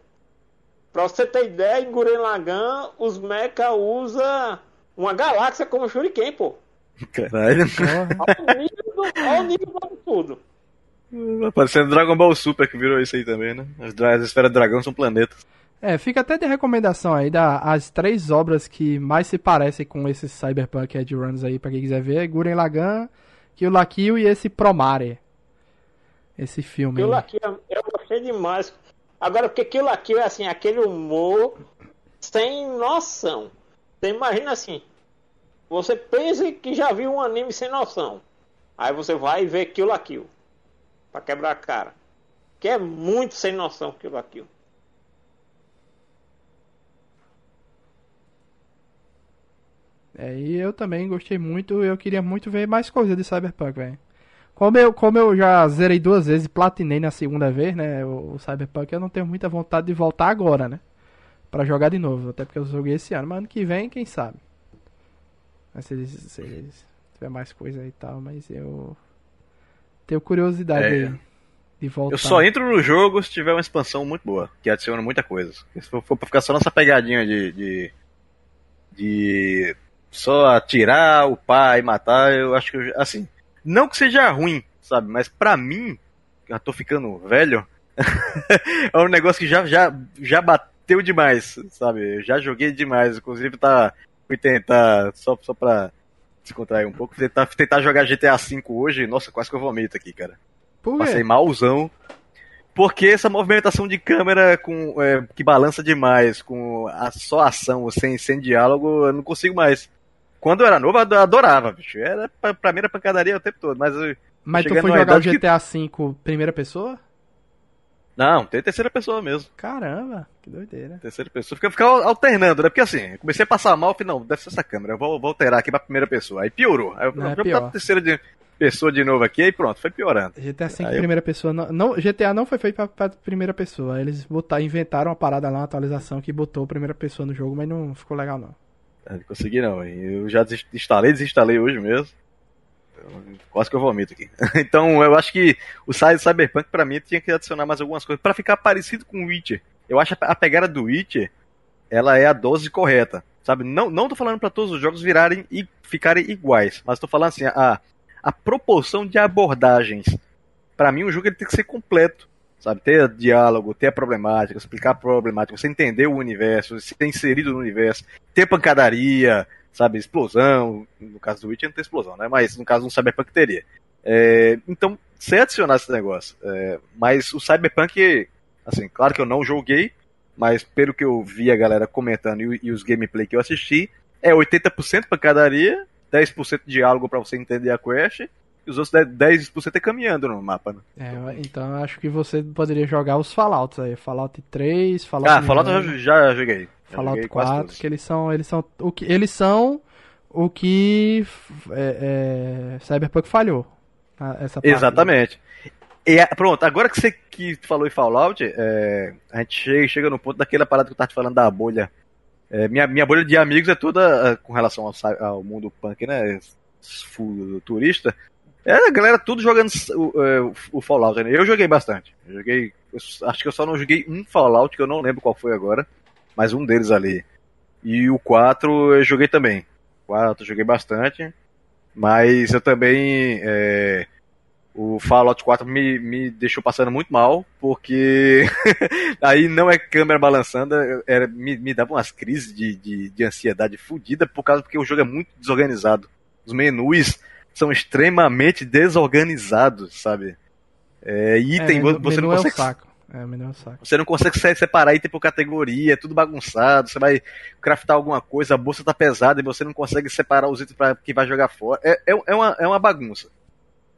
Pra você ter ideia, em Guren Lagan, os mecha usa uma galáxia como Shuriken, pô. Caralho. Olha o nível olha o nível do absurdo. Parecendo Dragon Ball Super que virou isso aí também, né? As, as esferas do dragão são planetas. É, fica até de recomendação aí das três obras que mais se parecem com esses Cyberpunk Edge Runs aí, pra quem quiser ver, Guren Lagan, Kill la Kill e esse Promare. Esse filme. Kill la Kill, eu gostei demais. Agora, porque aquilo aqui é assim, aquele humor sem noção. Você imagina assim, você pensa que já viu um anime sem noção. Aí você vai ver Kill aquilo Pra quebrar a cara. Que é muito sem noção Kill aquilo É, e eu também gostei muito, eu queria muito ver mais coisa de Cyberpunk, velho. Como eu, como eu já zerei duas vezes e platinei na segunda vez, né? O, o, Cyberpunk, eu não tenho muita vontade de voltar agora, né? Pra jogar de novo. Até porque eu joguei esse ano. Mas ano que vem, quem sabe? Se, se, tiver mais coisa e tal. Mas eu tenho curiosidade é. de voltar. Eu só entro no jogo se tiver uma expansão muito boa. Que adiciona muita coisa. Se for, for pra ficar só nessa pegadinha de, de, de só atirar, upar e matar, eu acho que, assim, não que seja ruim, sabe? Mas pra mim, já tô ficando velho, é um negócio que já, já, já bateu demais, sabe? Eu já joguei demais. Inclusive, tá, fui tentar, só, só pra descontrair um pouco, tentar, tentar jogar GTA V hoje. Nossa, quase que eu vomito aqui, cara. Passei malzão. Porque essa movimentação de câmera com, é, que balança demais, com a, só ação, sem, sem diálogo, eu não consigo mais. Quando eu era novo, eu adorava, bicho. Era, pra, pra mim era pancadaria o tempo todo, mas... Mas tu foi jogar o GTA V que... primeira pessoa? Não, tem terceira pessoa mesmo. Caramba, que doideira. Terceira pessoa. Fica, fica alternando, né? Porque assim, comecei a passar mal, falei, não, deve ser essa câmera, eu vou, vou alterar aqui pra primeira pessoa. Aí piorou. Aí eu é, vou terceira de, pessoa de novo aqui, e pronto, foi piorando. GTA V aí primeira eu... pessoa. Não, não, GTA não foi feito pra, pra, primeira pessoa. Eles botaram, inventaram uma parada lá, uma atualização que botou primeira pessoa no jogo, mas não ficou legal não. Não consegui não, eu já instalei, desinstalei hoje mesmo. Quase que eu vomito aqui. Então eu acho que o site Cyberpunk para mim tinha que adicionar mais algumas coisas para ficar parecido com o Witcher. Eu acho a pegada do Witcher, ela é a dose correta, sabe? Não, não tô falando para todos os jogos virarem e ficarem iguais, mas tô falando assim, a, a proporção de abordagens. Para mim o jogo ele tem que ser completo sabe? Ter diálogo, ter a problemática, explicar a problemática, você entender o universo, se ter inserido no universo, ter pancadaria, sabe? Explosão. No caso do Witcher não tem explosão, né? Mas no caso do Cyberpunk teria. É, então, se adicionar esse negócio. É, mas o Cyberpunk, assim, claro que eu não joguei, mas pelo que eu vi a galera comentando e, e os gameplay que eu assisti, é 80% pancadaria, 10% diálogo para você entender a quest os outros 10% é caminhando no mapa, né? É, então eu acho que você poderia jogar os Fallouts aí. Fallout 3, Fallout. Ah, Fallout eu já joguei. Já Fallout joguei 4, que eles são. Eles são o que, eles são o que é, é, Cyberpunk falhou. Essa Exatamente. E, pronto, agora que você que falou em Fallout, é, a gente chega, chega no ponto daquela parada que eu tava te falando da bolha É, minha, minha bolha de amigos é toda com relação ao, ao mundo punk, né? Turista. É a galera tudo jogando o, o Fallout. Né? Eu joguei bastante. Eu joguei. Eu, acho que eu só não joguei um Fallout, que eu não lembro qual foi agora. Mas um deles ali. E o 4 eu joguei também. O 4 eu joguei bastante. Mas eu também. É, o Fallout 4 me, me deixou passando muito mal, porque aí não é câmera balançando, era, me, me dava umas crises de, de, de ansiedade fodida, por causa porque o jogo é muito desorganizado. Os menus são extremamente desorganizados, sabe? É, item, é, você não consegue. É um saco. É, menino é um saco. Você não consegue separar item por categoria, é tudo bagunçado. Você vai craftar alguma coisa, a bolsa tá pesada e você não consegue separar os itens para que vai jogar fora. É, é, é, uma, é uma bagunça.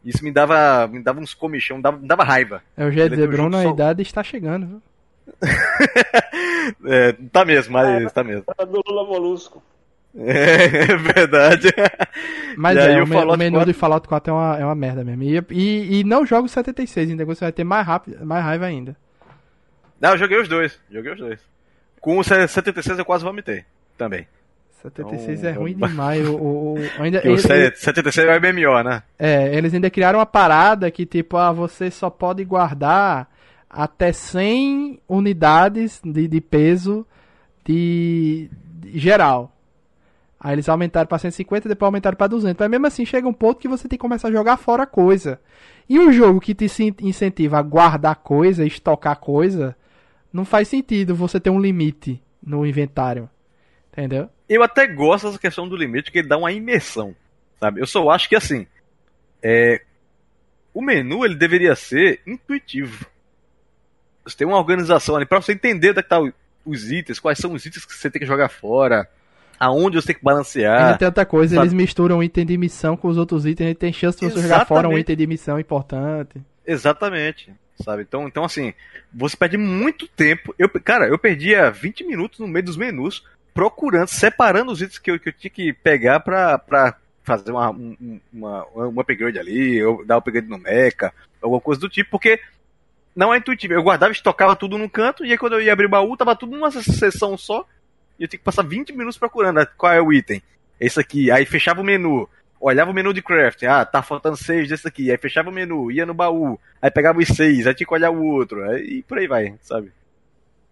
Isso me dava, me dava uns comichão, me dava, me dava raiva. É, o Jé dizer, Bruno, a só... idade está chegando, viu? é, tá mesmo, mas é, tá mesmo. Do Lula Molusco. É, é verdade. Mas é, o, o menu 4... do Fallout 4 é uma, é uma merda mesmo. E, e, e não joga o 76, ainda você vai ter mais, rápido, mais raiva ainda. Não, eu joguei os dois. Joguei os dois. Com o 76 eu quase vomitei também. 76 então, é ruim demais. O, o, ainda, o ele, 76 é o MMO, né? É, eles ainda criaram uma parada que, tipo, ah, você só pode guardar até 100 unidades de, de peso de, de geral. Aí eles aumentaram para 150 depois aumentaram para 200. Mas mesmo assim chega um ponto que você tem que começar a jogar fora coisa. E um jogo que te incentiva a guardar coisa, estocar coisa, não faz sentido você ter um limite no inventário. Entendeu? Eu até gosto dessa questão do limite, que ele dá uma imersão. Sabe? Eu só acho que assim. É, o menu ele deveria ser intuitivo. Você tem uma organização ali para você entender onde é que tá os itens, quais são os itens que você tem que jogar fora, aonde você tem que balancear. Ainda tem outra coisa, sabe? eles misturam o item de missão com os outros itens, e tem chance de você Exatamente. jogar fora um item de missão importante. Exatamente sabe? Então, então assim, você perde muito tempo. Eu, cara, eu perdia 20 minutos no meio dos menus procurando, separando os itens que eu, que eu tinha que pegar pra, pra fazer uma, uma, uma upgrade ali, ou dar upgrade no mecha, alguma coisa do tipo, porque não é intuitivo. Eu guardava, estocava tudo num canto, e aí quando eu ia abrir o baú, tava tudo numa seção só, e eu tinha que passar 20 minutos procurando né, qual é o item. Esse aqui, aí fechava o menu, olhava o menu de crafting, ah, tá faltando seis desse aqui, aí fechava o menu, ia no baú, aí pegava os seis, aí tinha que olhar o outro, aí, e por aí vai, sabe?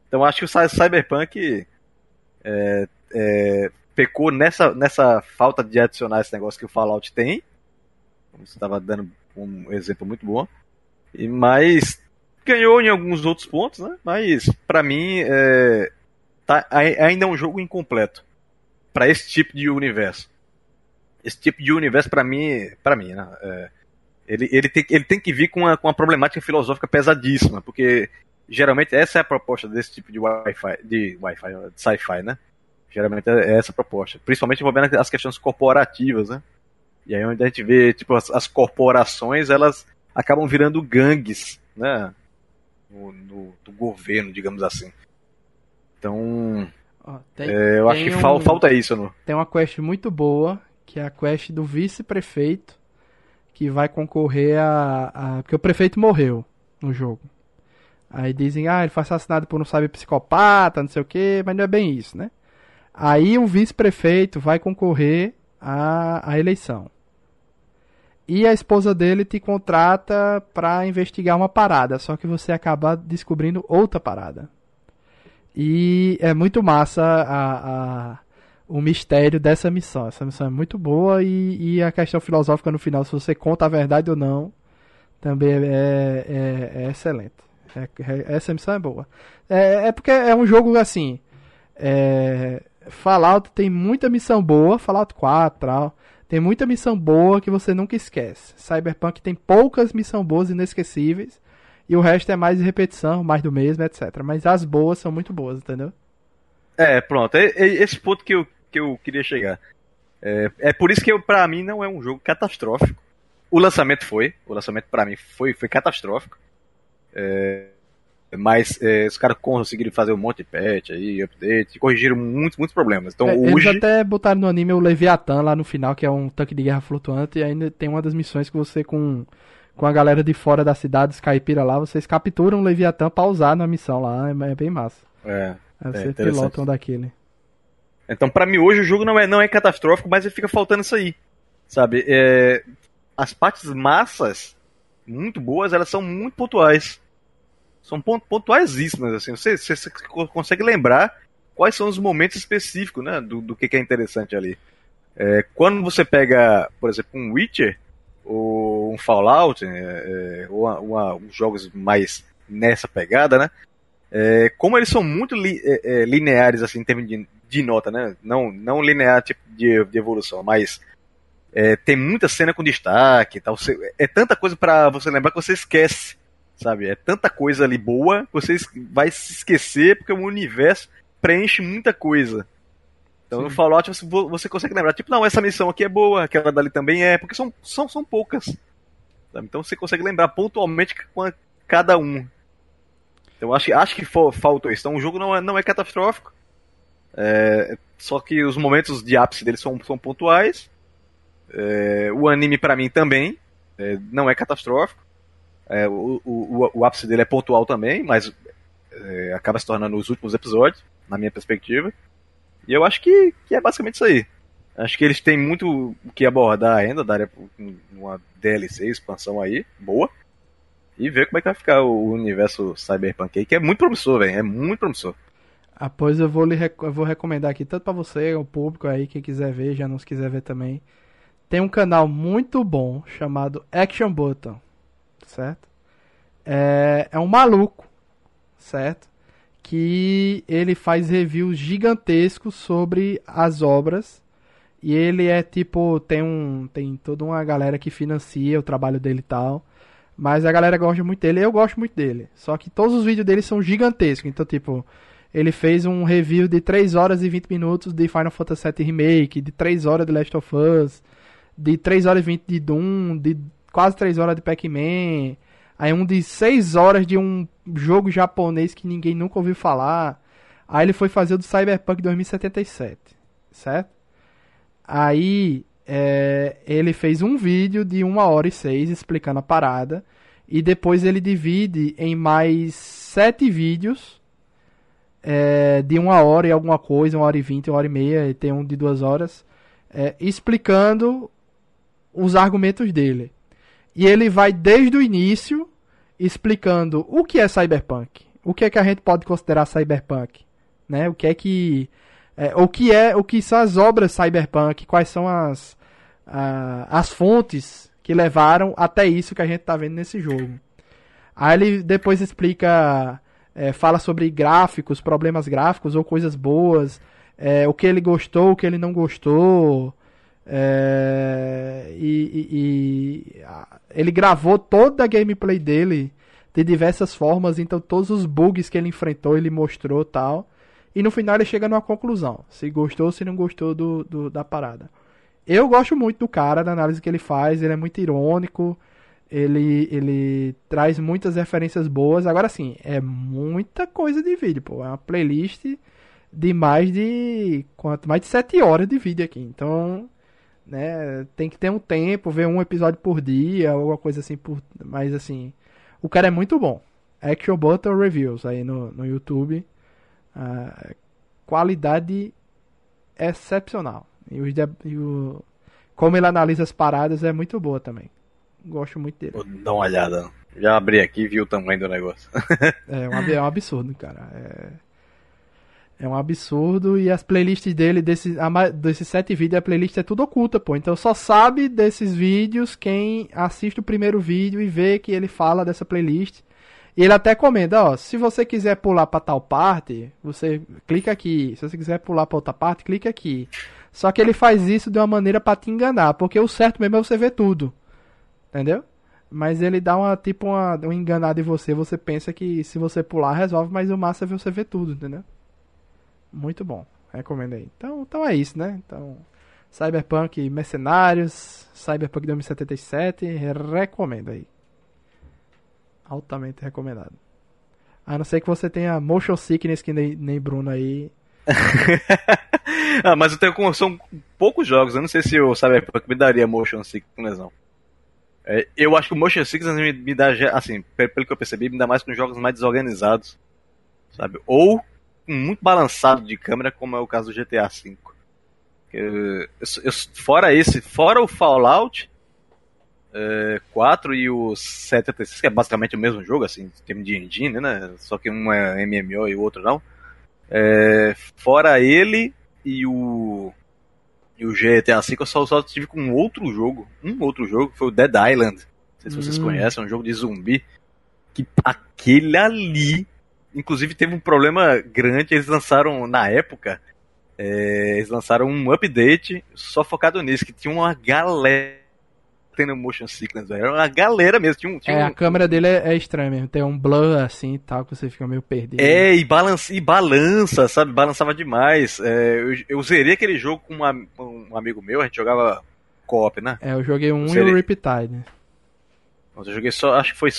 Então acho que o Cyberpunk é, é, pecou nessa, nessa falta de adicionar esse negócio que o Fallout tem, como você estava dando um exemplo muito bom, e mas ganhou em alguns outros pontos, né? Mas para mim é, tá, ainda é um jogo incompleto para esse tipo de universo esse tipo de universo para mim, para mim, né, é, ele, ele, tem, ele tem que vir com uma, com uma problemática filosófica pesadíssima, porque geralmente essa é a proposta desse tipo de Wi-Fi, de Wi-Fi, de sci-fi, né? Geralmente é essa a proposta, principalmente envolvendo as questões corporativas, né? E aí onde a gente vê, tipo, as, as corporações, elas acabam virando gangues, né? No, no, do governo, digamos assim. Então, tem, é, eu acho que um, falta isso, não? Tem uma quest muito boa que é a quest do vice-prefeito, que vai concorrer a, a, Porque o prefeito morreu no jogo. Aí dizem, ah, ele foi assassinado por um sabe psicopata, não sei o que, mas não é bem isso, né? Aí o vice-prefeito vai concorrer à, à eleição. E a esposa dele te contrata para investigar uma parada, só que você acaba descobrindo outra parada. E é muito massa a, a o mistério dessa missão. Essa missão é muito boa e, e, a questão filosófica no final, se você conta a verdade ou não, também é, é, é excelente. É, é, essa missão é boa. É, é, porque é um jogo assim. É, Fallout tem muita missão boa, Fallout 4 tal. Tem muita missão boa que você nunca esquece. Cyberpunk tem poucas missões boas inesquecíveis. E o resto é mais repetição, mais do mesmo, etc. Mas as boas são muito boas, entendeu? É, pronto. É, é esse ponto que eu, que eu queria chegar. É, é por isso que eu, pra mim não é um jogo catastrófico. O lançamento foi, o lançamento para mim foi, foi catastrófico. É, mas é, os caras conseguiram fazer um monte de patch aí, update, corrigiram muitos, muitos problemas. Então, é, hoje... Eles até botaram no anime o Leviathan lá no final, que é um tanque de guerra flutuante, e ainda tem uma das missões que você com, com a galera de fora da cidade, os caipira lá, vocês capturam o Leviathan pra usar na missão lá, é, é bem massa. É. Aí é, vocês pilotam daquele. Então, para mim, hoje o jogo não é, não é catastrófico, mas fica faltando isso aí. Sabe? É, as partes massas, muito boas, elas são muito pontuais. São pontuaisíssimas, assim. Você, você, você consegue lembrar quais são os momentos específicos, né? Do, do que, que é interessante ali. É, quando você pega, por exemplo, um Witcher, ou um Fallout, é, é ou uma, uma, uns jogos mais nessa pegada, né? É, como eles são muito li, é, é, lineares assim em termos de, de, nota, né? Não, não linear tipo de, de evolução, mas é, tem muita cena com destaque tal. Você, é tanta coisa para você lembrar que você esquece, sabe? É tanta coisa ali boa que você vai se esquecer porque o universo preenche muita coisa. Então Sim. no Fallout você, você consegue lembrar, tipo, não, essa missão aqui é boa, aquela dali também é, porque são, são, são poucas. Sabe? Então você consegue lembrar pontualmente com cada um. Então acho, acho que faltou isso. Então o jogo não é, não é catastrófico. É, só que os momentos de ápice dele são, são pontuais. É, o anime para mim também é, não é catastrófico. É, o, o, o, ápice dele é pontual também, mas é, acaba se tornando os últimos episódios, na minha perspectiva. E eu acho que, que é basicamente isso aí. Acho que eles têm muito o que abordar ainda, daria uma DLC, expansão aí, boa e ver como é que vai ficar o universo Cyberpunk aí, que é muito promissor, velho. É muito promissor. Ah, pois eu vou, lhe eu vou recomendar aqui, tanto para você, o público aí, quem quiser ver, já não se quiser ver também. Tem um canal muito bom chamado Action Button, certo? É, é um maluco, certo? Que ele faz reviews gigantescos sobre as obras. E ele é tipo, tem um. Tem toda uma galera que financia o trabalho dele e tal. Mas a galera gosta muito dele, eu gosto muito dele. Só que todos os vídeos dele são gigantescos. Então, tipo, ele fez um review de 3 horas e 20 minutos de Final Fantasy VII Remake, de 3 horas de Last of Us, de 3 horas e 20 de Doom, de quase 3 horas de Pac-Man. Aí um de 6 horas de um jogo japonês que ninguém nunca ouviu falar. Aí ele foi fazer o do Cyberpunk 2077, certo? Aí é, ele fez um vídeo de 1 hora e 6 explicando a parada. E depois ele divide em mais 7 vídeos é, de 1 hora e alguma coisa, 1 hora e 20, 1 hora e meia, e tem um de 2 horas, é, explicando os argumentos dele. E ele vai desde o início explicando o que é cyberpunk, o que é que a gente pode considerar cyberpunk, né? O que é que é, o que é, o que são as obras cyberpunk, quais são as as fontes que levaram até isso que a gente está vendo nesse jogo. Aí ele depois explica, é, fala sobre gráficos, problemas gráficos ou coisas boas, é, o que ele gostou, o que ele não gostou. É, e, e, e, ele gravou toda a gameplay dele de diversas formas, então todos os bugs que ele enfrentou ele mostrou tal. E no final ele chega numa conclusão, se gostou ou se não gostou do, do da parada. Eu gosto muito do cara, da análise que ele faz, ele é muito irônico, ele, ele traz muitas referências boas. Agora sim, é muita coisa de vídeo, pô. É uma playlist de mais de. quanto? Mais de 7 horas de vídeo aqui. Então, né, tem que ter um tempo, ver um episódio por dia, alguma coisa assim, por, mas assim. O cara é muito bom. Action Button Reviews aí no, no YouTube. Uh, qualidade excepcional. E, os de, e o, como ele analisa as paradas é muito boa também. Gosto muito dele. Vou dar uma olhada. Já abri aqui e vi o tamanho do negócio. é, um, é um absurdo, cara. É, é um absurdo. E as playlists dele, desses, desses sete vídeos, a playlist é tudo oculta, pô. Então só sabe desses vídeos quem assiste o primeiro vídeo e vê que ele fala dessa playlist. E ele até comenta, ó, se você quiser pular para tal parte, você clica aqui. Se você quiser pular para outra parte, clica aqui. Só que ele faz isso de uma maneira para te enganar, porque o certo mesmo é você ver tudo. Entendeu? Mas ele dá uma tipo uma, uma enganada em você, você pensa que se você pular resolve, mas o massa é você ver tudo, entendeu? Muito bom. Recomendo aí. Então, então é isso, né? Então, Cyberpunk Mercenários, Cyberpunk 2077, recomendo aí. Altamente recomendado. A não ser que você tenha motion sickness que nem, nem Bruno aí, ah, mas eu tenho são poucos jogos, eu não sei se o Cyberpunk me daria motion sickness não. É, eu acho que o motion sickness me, me dá, assim, pelo que eu percebi, me dá mais com jogos mais desorganizados, sabe? Ou muito balançado de câmera, como é o caso do GTA V. Eu, eu, fora esse, fora o Fallout é, 4 e o 76, que é basicamente o mesmo jogo, assim, em termos de engine, né? Só que um é MMO e o outro não. É, fora ele e o e o GTA V, eu só, só tive com um outro jogo, um outro jogo, que foi o Dead Island. Não sei se vocês hum. conhecem, é um jogo de zumbi. Que aquele ali, inclusive teve um problema grande, eles lançaram na época, é, eles lançaram um update só focado nisso, que tinha uma galera tendo motion sickness, velho. Era uma galera mesmo. Tinha um, tinha é, um... a câmera dele é, é estranha mesmo. Tem um blur assim e tal, que você fica meio perdido. É, e balança, e balança sabe? Balançava demais. É, eu, eu zerei aquele jogo com uma, um amigo meu, a gente jogava co-op, né? É, eu joguei um eu e o Riptide. Eu joguei só, acho que foi,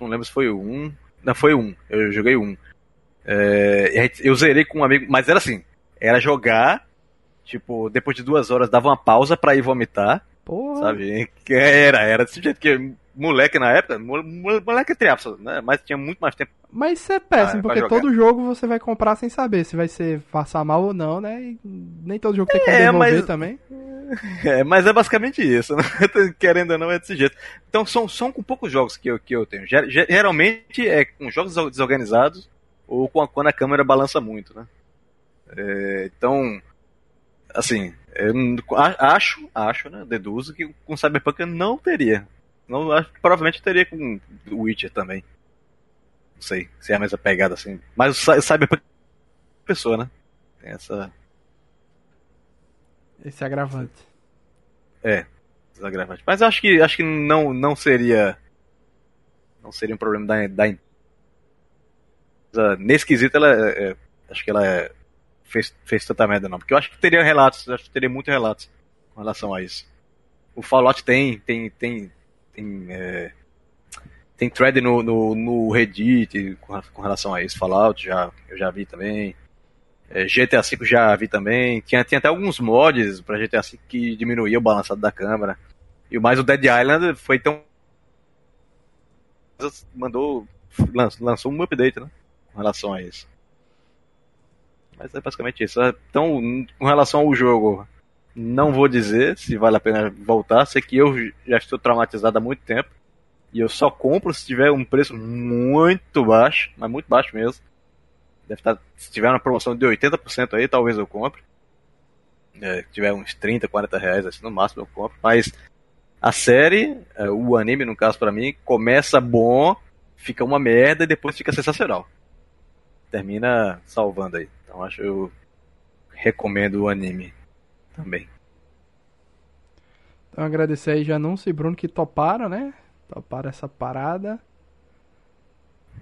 não lembro se foi um. Não, foi um. Eu joguei um. É, eu zerei com um amigo, mas era assim, era jogar, tipo, depois de duas horas dava uma pausa pra ir vomitar, Porra. Sabe? Era, era desse jeito que moleque na época, moleque entre aspas, né? Mas tinha muito mais tempo. Mas isso é péssimo, porque todo jogo você vai comprar sem saber se vai ser passar mal ou não, né? E nem todo jogo tem que é, devolver mas... também. É, mas é basicamente isso, né? querendo ou não, é desse jeito. Então são, são com poucos jogos que eu, que eu tenho. Geralmente é com jogos desorganizados ou com a, quando a câmera balança muito, né? É, então, assim, acho, acho, né? Deduzo que com Cyberpunk eu não teria. Não, acho que provavelmente teria com Witcher também. Não sei se é a mesma pegada assim. Mas o Cyberpunk é pessoa, né? Tem essa. Esse agravante. É, esse agravante. Mas acho que acho que não, não seria. Não seria um problema da, da Nesse quesito ela é, é, acho que ela é fez, fez tanta merda, não. Porque eu acho que teria relatos, acho que teria muitos relatos com relação a isso. O Fallout tem, tem, tem, tem, é, tem thread no, no, no Reddit com, com, relação a isso. Fallout já, eu já vi também. É, GTA V já vi também. Tinha, tinha até alguns mods pra GTA V que diminuía o balançado da câmera. E mais o Dead Island foi tão. Mandou. Lançou um update, né? Com relação a isso. Mas é basicamente isso. Então, com relação ao jogo, não vou dizer se vale a pena voltar. Sei que eu já estou traumatizado há muito tempo. E eu só compro se tiver um preço muito baixo, mas muito baixo mesmo. Deve estar, se tiver uma promoção de 80% aí, talvez eu compre. É, se tiver uns 30, 40 reais, assim, no máximo eu compro. Mas a série, é, o anime no caso para mim, começa bom, fica uma merda e depois fica sensacional. Termina salvando aí. Então acho eu recomendo o anime também. Então agradecer aí Janúncio e Bruno que toparam, né? Toparam essa parada.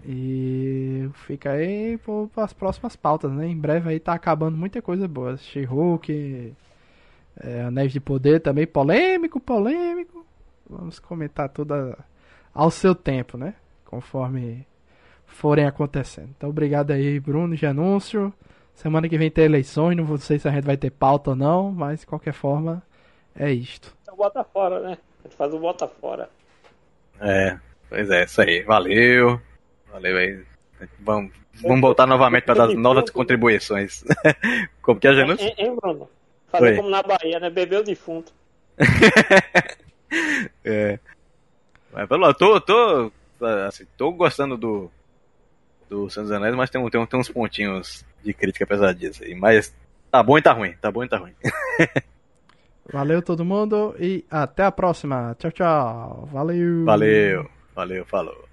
E fica aí para as próximas pautas, né? Em breve aí tá acabando muita coisa boa. She-Hulk, é, Anéis de Poder também, polêmico, polêmico. Vamos comentar tudo ao seu tempo, né? Conforme forem acontecendo. Então obrigado aí, Bruno, de anúncio. Semana que vem tem eleições, não sei se a gente vai ter pauta ou não, mas de qualquer forma é isto. Então bota fora, né? A gente faz o bota fora. É, pois é, isso aí. Valeu. Valeu aí. Vamos, vamos voltar novamente para dar novas contribuições. como que é, Janus? Hein, hein, Bruno? Fazer Oi. como na Bahia, né? Beber o defunto. é. Mas lá, tô, tô, assim, tô gostando do, do Senhor dos Anéis, mas tem, tem, tem uns pontinhos de crítica pesadinhos aí. Mas tá bom e tá ruim, tá bom e tá ruim. valeu todo mundo e até a próxima. Tchau, tchau. Valeu. Valeu, valeu, falou.